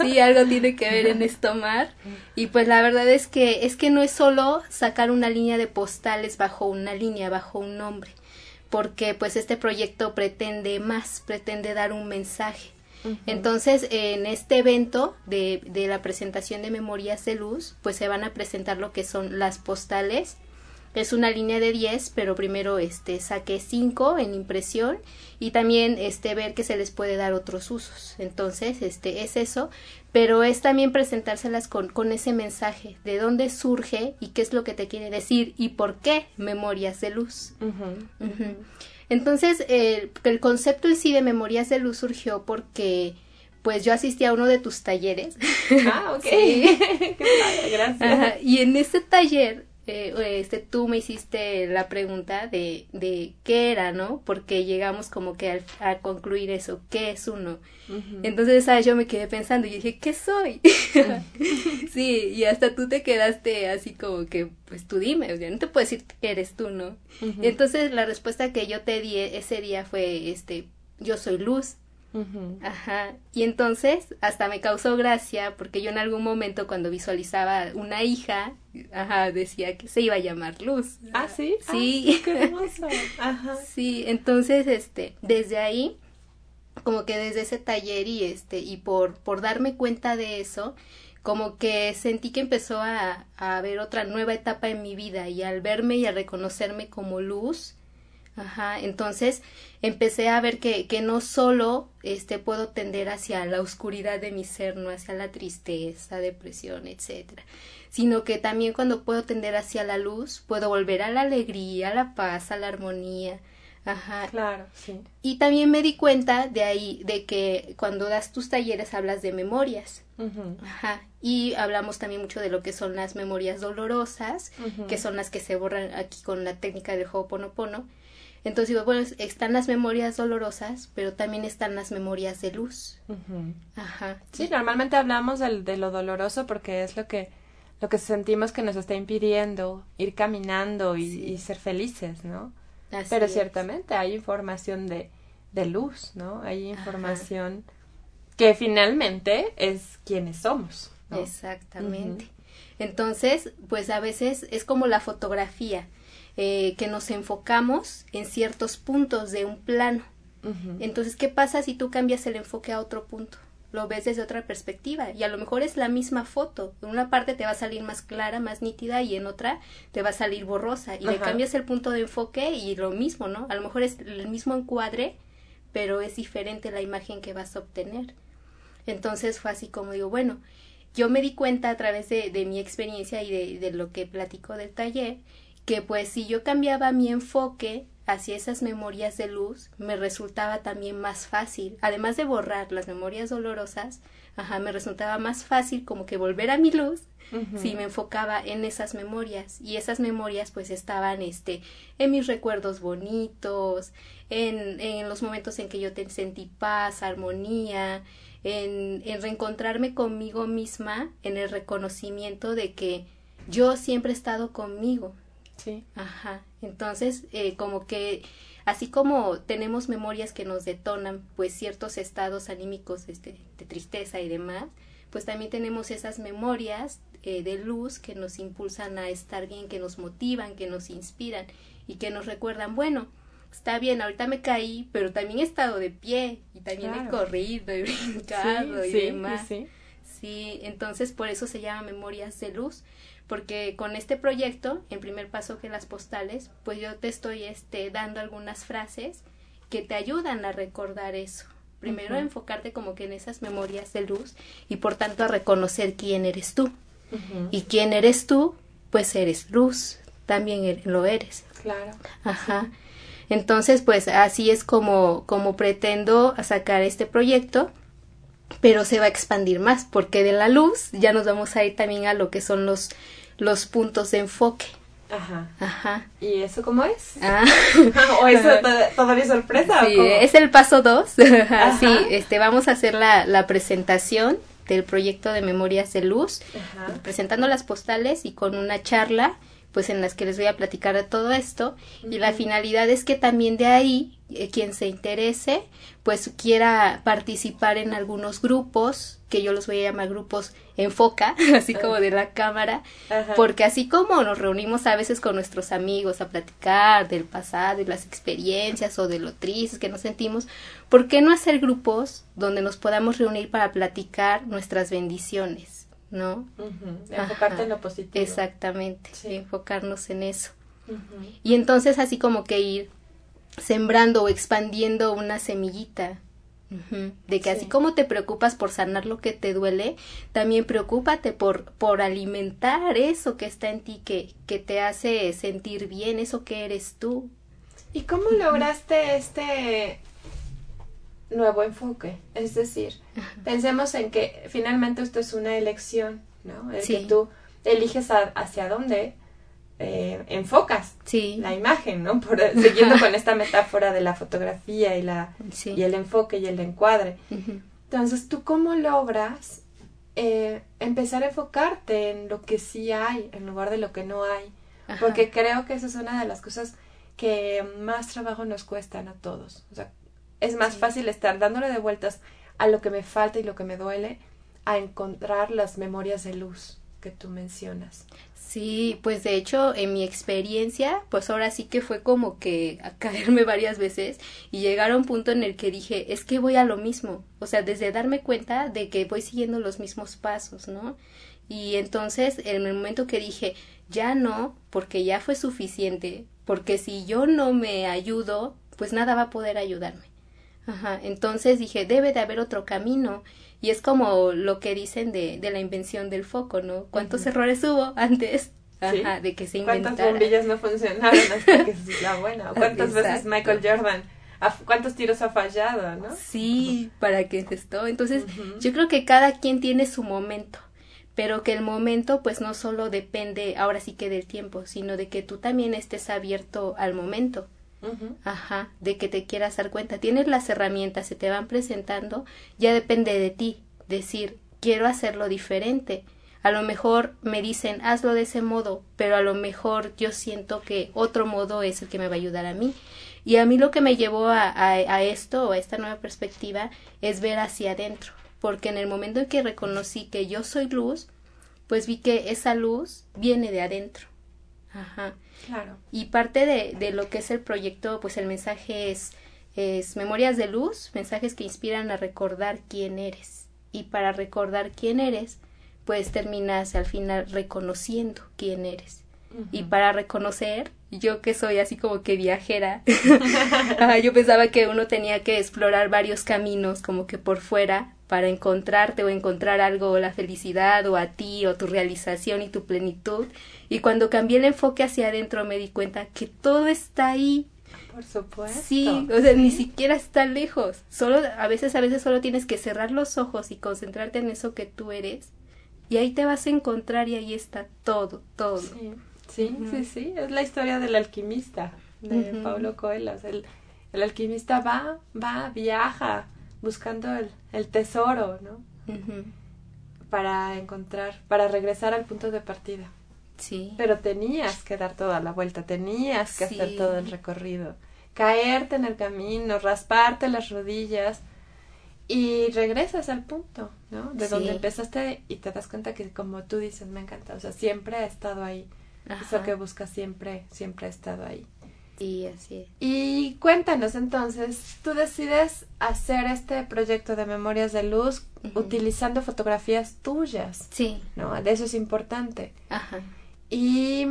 sí, algo tiene que ver en esto, Mar. Y pues la verdad es que es que no es solo sacar una línea de postales bajo una línea, bajo un nombre, porque pues este proyecto pretende más, pretende dar un mensaje entonces, en este evento de, de la presentación de Memorias de Luz, pues se van a presentar lo que son las postales es una línea de 10, pero primero este saqué 5 en impresión y también este ver que se les puede dar otros usos. Entonces, este es eso, pero es también presentárselas con, con ese mensaje de dónde surge y qué es lo que te quiere decir y por qué memorias de luz. Entonces, el, el concepto en sí de Memorias de Luz surgió porque pues yo asistí a uno de tus talleres. Ah, ok. Sí. Gracias. Y en ese taller eh, este, tú me hiciste la pregunta de, de qué era, ¿no? Porque llegamos como que a, concluir eso, ¿qué es uno? Entonces, ¿sabes? Yo me quedé pensando y dije, ¿qué soy? sí, y hasta tú te quedaste así como que, pues tú dime, o sea, no te puedo decir que eres tú, ¿no? Entonces, la respuesta que yo te di ese día fue, este, yo soy luz. Ajá. Y entonces hasta me causó gracia porque yo en algún momento cuando visualizaba una hija, ajá, decía que se iba a llamar Luz. Ah, sí. Sí. qué hermoso. Ajá. Sí, entonces este, desde ahí como que desde ese taller y este y por por darme cuenta de eso, como que sentí que empezó a, a haber otra nueva etapa en mi vida y al verme y a reconocerme como luz, Ajá, entonces empecé a ver que, que no solo este puedo tender hacia la oscuridad de mi ser, no hacia la tristeza, depresión, etcétera, sino que también cuando puedo tender hacia la luz, puedo volver a la alegría, a la paz, a la armonía. Ajá. Claro, sí. Y también me di cuenta de ahí, de que cuando das tus talleres hablas de memorias. Ajá. Y hablamos también mucho de lo que son las memorias dolorosas, que son las que se borran aquí con la técnica del Ho'oponopono. Entonces digo, bueno, están las memorias dolorosas, pero también están las memorias de luz. Ajá. Sí, normalmente hablamos de lo doloroso porque es lo que lo que sentimos que nos está impidiendo ir caminando y, ser felices, ¿no? Pero ciertamente hay información de, de luz, ¿no? Hay información que finalmente es quienes somos. Exactamente. Entonces, pues a veces es como la fotografía, eh, que nos enfocamos en ciertos puntos de un plano. Entonces, ¿qué pasa si tú cambias el enfoque a otro punto? lo ves desde otra perspectiva y a lo mejor es la misma foto. En una parte te va a salir más clara, más nítida y en otra te va a salir borrosa y le cambias el punto de enfoque y lo mismo, ¿no? A lo mejor es el mismo encuadre, pero es diferente la imagen que vas a obtener. Entonces fue así como digo, bueno, yo me di cuenta a través de, de mi experiencia y de, de lo que platico del taller, que pues si yo cambiaba mi enfoque hacia esas memorias de luz me resultaba también más fácil, además de borrar las memorias dolorosas, ajá, me resultaba más fácil como que volver a mi luz si me enfocaba en esas memorias. Y esas memorias pues estaban este en mis recuerdos bonitos, en, en los momentos en que yo te sentí paz, armonía, en, en reencontrarme conmigo misma, en el reconocimiento de que yo siempre he estado conmigo, Sí. Ajá. Entonces, eh, como que así como tenemos memorias que nos detonan pues ciertos estados anímicos este, de tristeza y demás, pues también tenemos esas memorias eh, de luz que nos impulsan a estar bien, que nos motivan, que nos inspiran y que nos recuerdan, bueno, está bien, ahorita me caí, pero también he estado de pie y también he corrido, he brincado y demás. Sí. sí, entonces por eso se llama memorias de luz, porque con este proyecto, en primer paso que las postales, pues yo te estoy este, dando algunas frases que te ayudan a recordar eso. Primero enfocarte como que en esas memorias de luz y por tanto a reconocer quién eres tú. Y quién eres tú, pues eres luz, también er, lo eres. Claro. Ajá. Entonces, pues así es como, como pretendo sacar este proyecto pero se va a expandir más porque de la luz ya nos vamos a ir también a lo que son los, los puntos de enfoque. Ajá. Ajá. ¿Y eso cómo es? Ah. ¿O eso todavía sorpresa? Sí, es el paso dos. sí, este, vamos a hacer la, la presentación del proyecto de Memorias de Luz, presentando las postales y con una charla pues en las que les voy a platicar de todo esto y la finalidad es que también de ahí eh, quien se interese pues quiera participar en algunos grupos que yo los voy a llamar grupos enfoca así como de la cámara porque así como nos reunimos a veces con nuestros amigos a platicar del pasado y las experiencias o de lo tristes que nos sentimos ¿por qué no hacer grupos donde nos podamos reunir para platicar nuestras bendiciones ¿no? Enfocarte en lo positivo. Exactamente, enfocarnos en eso. Y entonces así como que ir sembrando o expandiendo una semillita. De que así como te preocupas por sanar lo que te duele, también preocúpate por, por alimentar eso que está en ti, que, que te hace sentir bien, eso que eres tú. ¿Y cómo lograste este nuevo enfoque. Es decir, pensemos en que finalmente esto es una elección, ¿no? Es que tú eliges hacia dónde eh, enfocas la imagen, ¿no? Por, siguiendo con esta metáfora de la fotografía y, la, y el enfoque y el encuadre. Entonces, ¿tú cómo logras eh, empezar a enfocarte en lo que sí hay en lugar de lo que no hay? Porque creo que esa es una de las cosas que más trabajo nos cuestan a todos. O sea, es más fácil estar dándole de vueltas a lo que me falta y lo que me duele a encontrar las memorias de luz que tú mencionas. Sí, pues de hecho en mi experiencia, pues ahora sí que fue como que a caerme varias veces y llegar a un punto en el que dije, es que voy a lo mismo, o sea, desde darme cuenta de que voy siguiendo los mismos pasos, ¿no? Y entonces en el momento que dije, ya no, porque ya fue suficiente, porque si yo no me ayudo, pues nada va a poder ayudarme. Ajá, entonces dije, debe de haber otro camino. Y es como lo que dicen de, de la invención del foco, ¿no? ¿Cuántos errores hubo antes? Ajá, de que se inventara. ¿Cuántas bombillas no funcionaron hasta que es la buena? ¿Cuántas veces Michael Jordan cuántos tiros ha fallado, ¿no? Sí, para que esto. Entonces, yo creo que cada quien tiene su momento, pero que el momento pues no solo depende ahora sí que del tiempo, sino de que tú también estés abierto al momento. Ajá, de que te quieras dar cuenta. Tienes las herramientas, se te van presentando, ya depende de ti decir, quiero hacerlo diferente. A lo mejor me dicen, hazlo de ese modo, pero a lo mejor yo siento que otro modo es el que me va a ayudar a mí. Y a mí lo que me llevó a, esto, a esta nueva perspectiva, es ver hacia adentro, porque en el momento en que reconocí que yo soy luz, pues vi que esa luz viene de adentro. Ajá. Claro. Y parte de, de lo que es el proyecto, pues el mensaje es, es memorias de luz, mensajes que inspiran a recordar quién eres. Y para recordar quién eres, pues terminas al final reconociendo quién eres. Y para reconocer, yo que soy así como que viajera, yo pensaba que uno tenía que explorar varios caminos como que por fuera para encontrarte o encontrar algo, o la felicidad o a ti o tu realización y tu plenitud. Y cuando cambié el enfoque hacia adentro me di cuenta que todo está ahí. Por supuesto. Sí, o sea, ni siquiera está lejos. Solo a veces a veces solo tienes que cerrar los ojos y concentrarte en eso que tú eres y ahí te vas a encontrar y ahí está todo, todo. Sí, sí, sí, es la historia del alquimista de Pablo Coelho. el, el, alquimista va, va, viaja buscando el, el tesoro, ¿no? Para encontrar, para regresar al punto de partida. Sí. Pero tenías que dar toda la vuelta, tenías que hacer todo el recorrido, caerte en el camino, rasparte las rodillas y regresas al punto, ¿no? De donde empezaste y te das cuenta que como tú dices, me encanta, o sea, siempre ha estado ahí eso que buscas siempre, siempre ha estado ahí. Sí, así es. Y cuéntanos entonces, tú decides hacer este proyecto de Memorias de Luz utilizando fotografías tuyas. Sí. ¿No? De eso es importante. Ajá. Y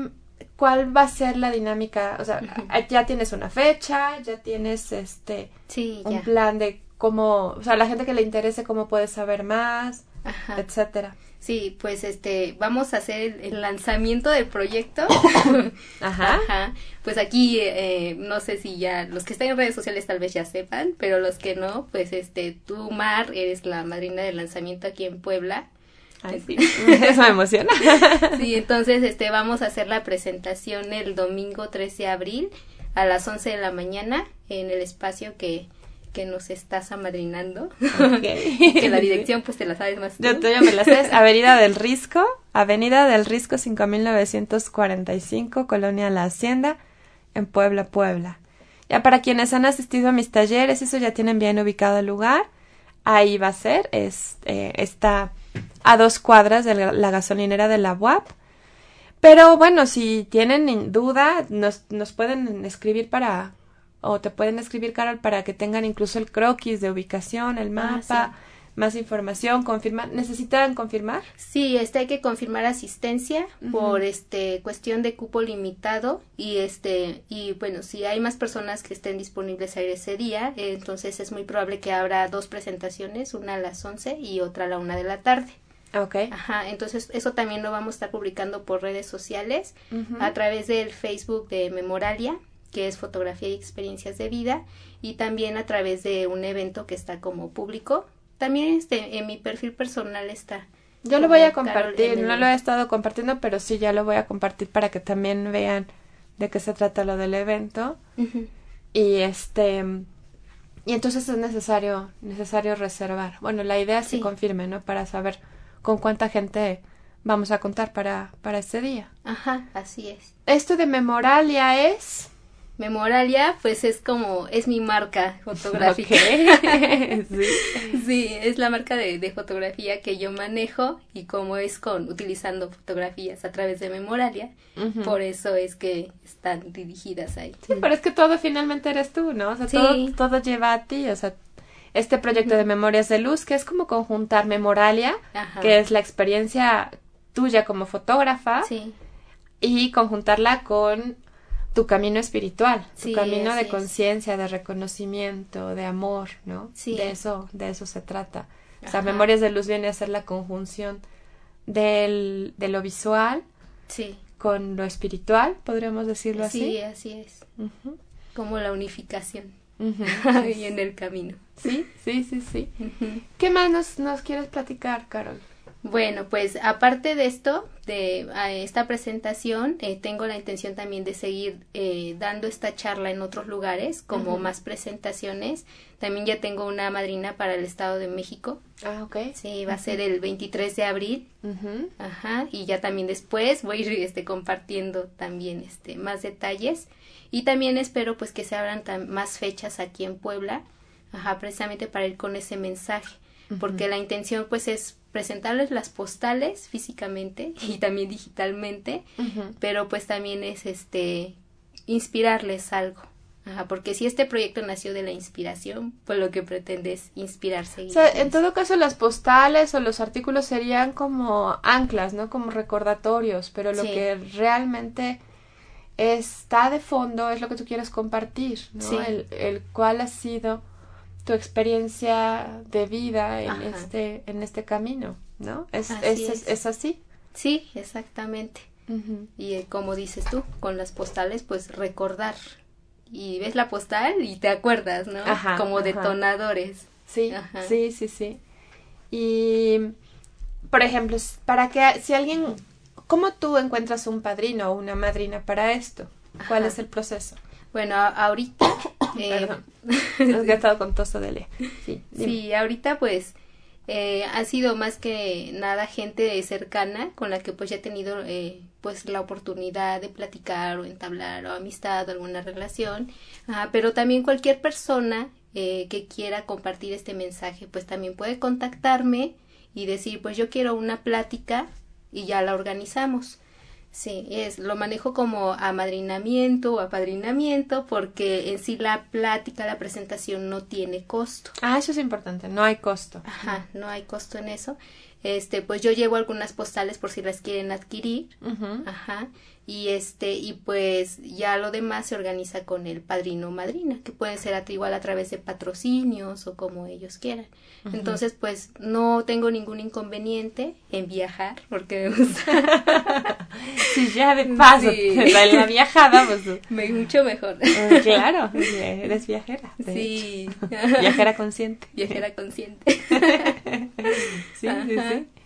cuál va a ser la dinámica, o sea, ya tienes una fecha, ya tienes este sí, un plan de cómo, o sea, la gente que le interese cómo puede saber más, Ajá. etcétera. Sí, pues este, vamos a hacer el, lanzamiento del proyecto. Ajá. Ajá. Pues aquí, eh, no sé si ya, los que están en redes sociales tal vez ya sepan, pero los que no, pues este, tú, Mar, eres la madrina del lanzamiento aquí en Puebla. Ay, sí. Eso me emociona. sí, entonces este, vamos a hacer la presentación el domingo 13 de abril a las 11 de la mañana en el espacio que que nos estás amadrinando. que la dirección pues te la sabes más tú. Yo, ya me la sé. Avenida del Risco, Avenida del Risco 5945, Colonia La Hacienda, en Puebla, Puebla. Ya para quienes han asistido a mis talleres, eso ya tienen bien ubicado el lugar. Ahí va a ser, es, eh, está a dos cuadras de la, gasolinera de la UAP. Pero bueno, si tienen duda, nos, nos pueden escribir para o te pueden escribir, Carol, para que tengan incluso el croquis de ubicación, el ah, mapa, más información, confirmar. ¿Necesitan confirmar? Sí, este hay que confirmar asistencia por este cuestión de cupo limitado y este y bueno, si hay más personas que estén disponibles a ir ese día, entonces es muy probable que habrá dos presentaciones, una a las 11 y otra a la una de la tarde. Ok. Ajá, entonces eso también lo vamos a estar publicando por redes sociales, a través del Facebook de Memoralia, que es fotografía y experiencias de vida, y también a través de un evento que está como público. También este, en mi perfil personal está. Yo lo voy a compartir, no lo he estado compartiendo, pero sí ya lo voy a compartir para que también vean de qué se trata lo del evento. Y este y entonces es necesario necesario reservar. Bueno, la idea es que confirme, ¿no? Para saber con cuánta gente vamos a contar para para ese día. Ajá, así es. Esto de Memoralia es Memoralia, pues es como, es mi marca fotográfica. sí. es la marca de, fotografía que yo manejo y como es con, utilizando fotografías a través de Memoralia, por eso es que están dirigidas ahí. Sí, pero es que todo finalmente eres tú, ¿no? O sea, todo, todo lleva a ti, o sea, este proyecto de Memorias de Luz, que es como conjuntar Memoralia, que es la experiencia tuya como fotógrafa, y conjuntarla con tu camino espiritual, tu Sí, camino de conciencia, de reconocimiento, de amor, ¿no? Sí. De eso, de eso se trata. O sea. Memorias de Luz viene a ser la conjunción del, de lo visual Sí. con lo espiritual, podríamos decirlo así. Sí, así es. Como la unificación. y en el camino. Sí, sí, sí, sí. ¿Qué más nos, nos quieres platicar, Carol? Bueno, pues aparte de esto, de esta presentación, eh, tengo la intención también de seguir eh, dando esta charla en otros lugares, como más presentaciones. También ya tengo una madrina para el Estado de México. Ah, ok. Sí, va a ser el 23 de abril. Ajá, y ya también después voy a ir este, compartiendo también este, más detalles. Y también espero pues que se abran más fechas aquí en Puebla, ajá, precisamente para ir con ese mensaje. Porque la intención pues es presentarles las postales físicamente y también digitalmente, pero pues también es este inspirarles algo. Ajá, porque si este proyecto nació de la inspiración, pues lo que pretende es inspirarse. O sea, en todo caso las postales o los artículos serían como anclas, ¿no? Como recordatorios, pero lo Sí. que realmente está de fondo es lo que tú quieres compartir, ¿no? Sí. El, el cuál ha sido tu experiencia de vida en Ajá. este en este camino, ¿no? Es, Así es, es. es así. Sí, exactamente. Y eh, como dices tú, con las postales, pues recordar. Y ves la postal y te acuerdas, ¿no? Ajá, como ajá. detonadores. Sí, sí, sí, sí. Y, por ejemplo, para que si alguien, ¿cómo tú encuentras un padrino o una madrina para esto? ¿Cuál es el proceso? Bueno, ahorita... eh, Perdón. Has gastado con tosto de le. Sí, dime. Sí, ahorita pues eh, ha sido más que nada gente cercana con la que pues ya he tenido eh, pues la oportunidad de platicar o entablar o amistad o alguna relación, Ah, pero también cualquier persona eh, que quiera compartir este mensaje pues también puede contactarme y decir pues yo quiero una plática y ya la organizamos. Sí, es, lo manejo como amadrinamiento o apadrinamiento porque en sí la plática, la presentación no tiene costo. Ah, eso es importante, no hay costo. Ajá, no hay costo en eso. Este, pues yo llevo algunas postales por si las quieren adquirir. Ajá. Y este, y pues ya lo demás se organiza con el padrino o madrina, que pueden ser a- igual a través de patrocinios o como ellos quieran. Entonces, pues no tengo ningún inconveniente en viajar, porque me gusta. Sí, ya de paso, Sí. en la viajada, pues. Me- mucho mejor. Eh, Claro, eres viajera. Sí. Viajera consciente. Viajera consciente. Sí, sí,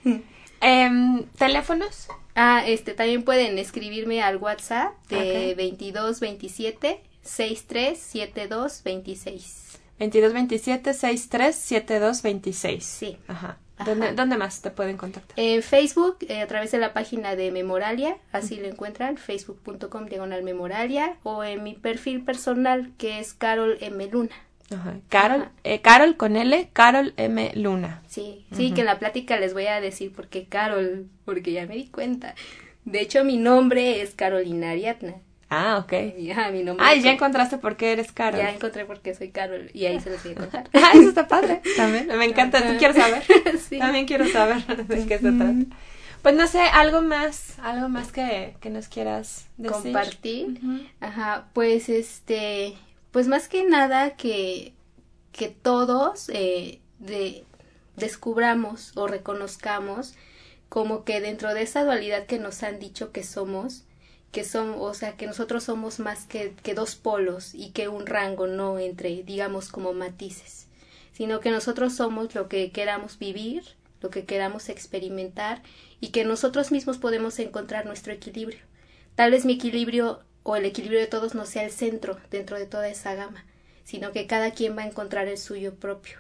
sí. Em, ¿Teléfonos? Ah, este, también pueden escribirme al WhatsApp de Ok. 22 27 63 72 26. 2227 63 72 26. Sí. Ajá. Ajá. ¿Dónde, ¿Dónde más te pueden contactar? En Facebook, eh, a través de la página de Memoralia, así lo encuentran, facebook.com diagonal Memoralia, o en mi perfil personal, que es Carol M. Luna. Ajá. Carol, Ajá. eh, Carol con L, Carol M. Luna. Sí, sí, que en la plática les voy a decir por qué Carol, porque ya me di cuenta. De hecho, mi nombre es Carolina Ariadna. Ah, ok. Ya, mi nombre Ay, es- ya encontraste por qué eres Carol. Ya encontré por qué soy Carol y ahí se los voy a contar. Ah, eso está padre. También. Me encanta. ¿Tú quieres saber? Sí. También quiero saber de qué se trata. Pues no sé, algo más, algo más que, que nos quieras decir. compartir. Ajá, pues este, pues más que nada que, que todos eh, de, descubramos o reconozcamos como que dentro de esa dualidad que nos han dicho que somos, que son, o sea, que nosotros somos más que, que dos polos y que un rango no entre, digamos, como matices, sino que nosotros somos lo que queramos vivir, lo que queramos experimentar y que nosotros mismos podemos encontrar nuestro equilibrio. Tal vez mi equilibrio o el equilibrio de todos no sea el centro dentro de toda esa gama, sino que cada quien va a encontrar el suyo propio.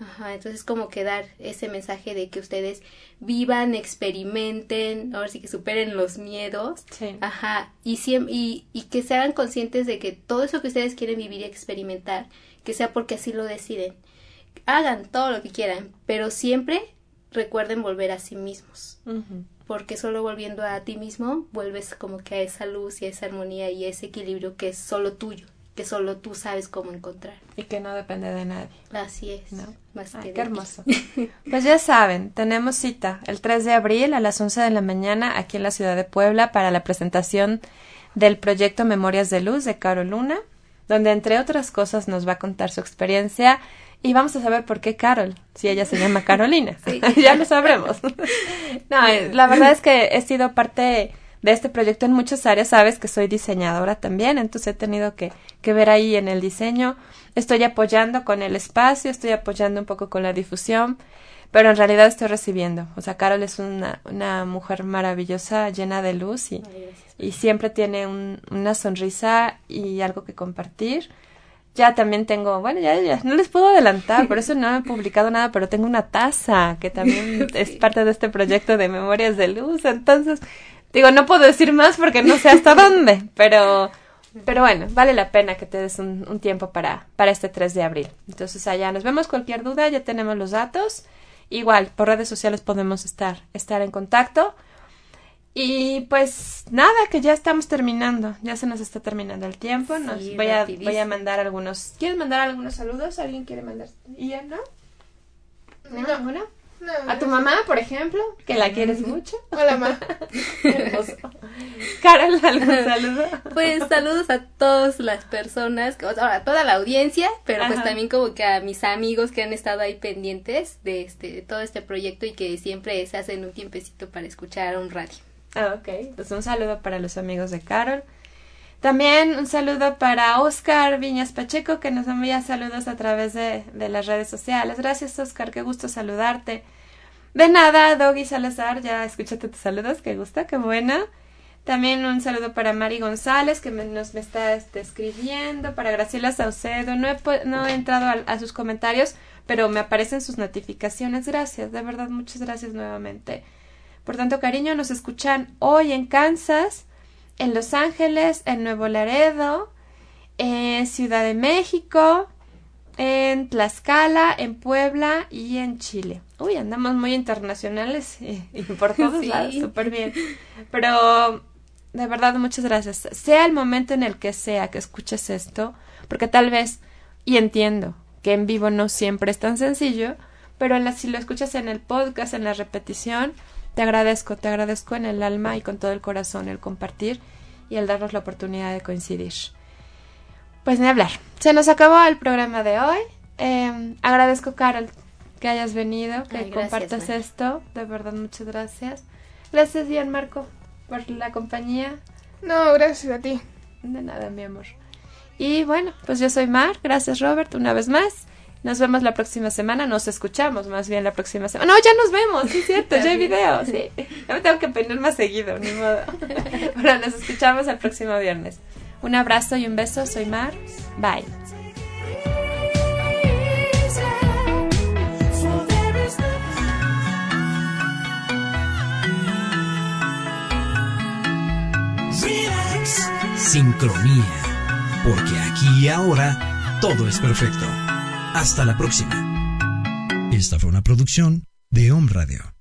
Ajá, entonces como que dar ese mensaje de que ustedes vivan, experimenten, ahora sí que superen los miedos, Sí. ajá, y, y, y que se hagan conscientes de que todo eso que ustedes quieren vivir y experimentar, que sea porque así lo deciden. Hagan todo lo que quieran, pero siempre recuerden volver a sí mismos. Porque solo volviendo a ti mismo vuelves como que a esa luz y a esa armonía y a ese equilibrio que es solo tuyo, que solo tú sabes cómo encontrar. Y que no depende de nadie. Así es. No. Más Ay, que qué hermoso. Pues ya saben, tenemos cita el 3 de abril a las 11 de la mañana aquí en la ciudad de Puebla para la presentación del proyecto Memorias de Luz de Carol Luna, donde entre otras cosas nos va a contar su experiencia y vamos a saber por qué Carol, si ella se llama Carolina. ya lo sabremos. no, eh, la verdad es que he sido parte de este proyecto en muchas áreas. Sabes que soy diseñadora también, entonces he tenido que, que ver ahí en el diseño. Estoy apoyando con el espacio, estoy apoyando un poco con la difusión, pero en realidad estoy recibiendo. O sea, Carol es una, una mujer maravillosa, llena de luz y, y siempre tiene un, una sonrisa y algo que compartir ya también tengo, bueno, ya, ya, no les puedo adelantar, por eso no he publicado nada, pero tengo una taza que también es parte de este proyecto de Memorias de Luz, entonces, digo, no puedo decir más porque no sé hasta dónde, pero, pero bueno, vale la pena que te des un, un tiempo para, para este 3 de abril. Entonces allá nos vemos, cualquier duda, ya tenemos los datos, igual, por redes sociales podemos estar, estar en contacto. Y pues nada, que ya estamos terminando, ya se nos está terminando el tiempo. Nos voy a voy a mandar algunos. ¿Quieres mandar algunos saludos? ¿Alguien quiere mandar? ¿Y ya no? ¿No? A tu mamá, por ejemplo, que la quieres mucho. Hola, mamá. Carol, ¿algún saludo? Pues saludos a todas las personas, a toda la audiencia, pero pues también como que a mis amigos que han estado ahí pendientes de este de todo este proyecto y que siempre se hacen un tiempecito para escuchar un radio. Ah, ok. Pues un saludo para los amigos de Carol. También un saludo para Oscar Viñas Pacheco, que nos envía saludos a través de, de las redes sociales. Gracias, Oscar, qué gusto saludarte. De nada, Doggy Salazar, ya escúchate tus saludos, qué gusta, qué buena. También un saludo para Mari González, que nos me está este, escribiendo, para Graciela Saucedo. No he, no he entrado a sus comentarios, pero me aparecen sus notificaciones. Gracias, de verdad, muchas gracias nuevamente. Por tanto, cariño, nos escuchan hoy en Kansas, en Los Ángeles, en Nuevo Laredo, en Ciudad de México, en Tlaxcala, en Puebla y en Chile. Uy, andamos muy internacionales y, y por todos Sí. lados, súper bien. Pero de verdad, muchas gracias. Sea el momento en el que sea que escuches esto, porque tal vez, y entiendo que en vivo no siempre es tan sencillo, pero en la, si lo escuchas en el podcast, en la repetición, te agradezco, te agradezco en el alma y con todo el corazón el compartir y el darnos la oportunidad de coincidir. Pues ni hablar. Se nos acabó el programa de hoy. Eh, agradezco, Carol, que hayas venido, que Ay, gracias, compartas esto. De verdad, muchas gracias. Gracias, Marco, por la compañía. No, gracias a ti. De nada, mi amor. Y bueno, pues yo soy Mar. Gracias, Robert, una vez más. Nos vemos la próxima semana. Nos escuchamos más bien la próxima semana. No, ya nos vemos, sí es cierto, ya hay video, sí. Ya me tengo que peinar más seguido, ni modo. Bueno, nos escuchamos el próximo viernes. Un abrazo y un beso. Soy Mar. Bye. Sincronía. Porque aquí y ahora todo es perfecto. Hasta la próxima. Esta fue una producción de Home Radio.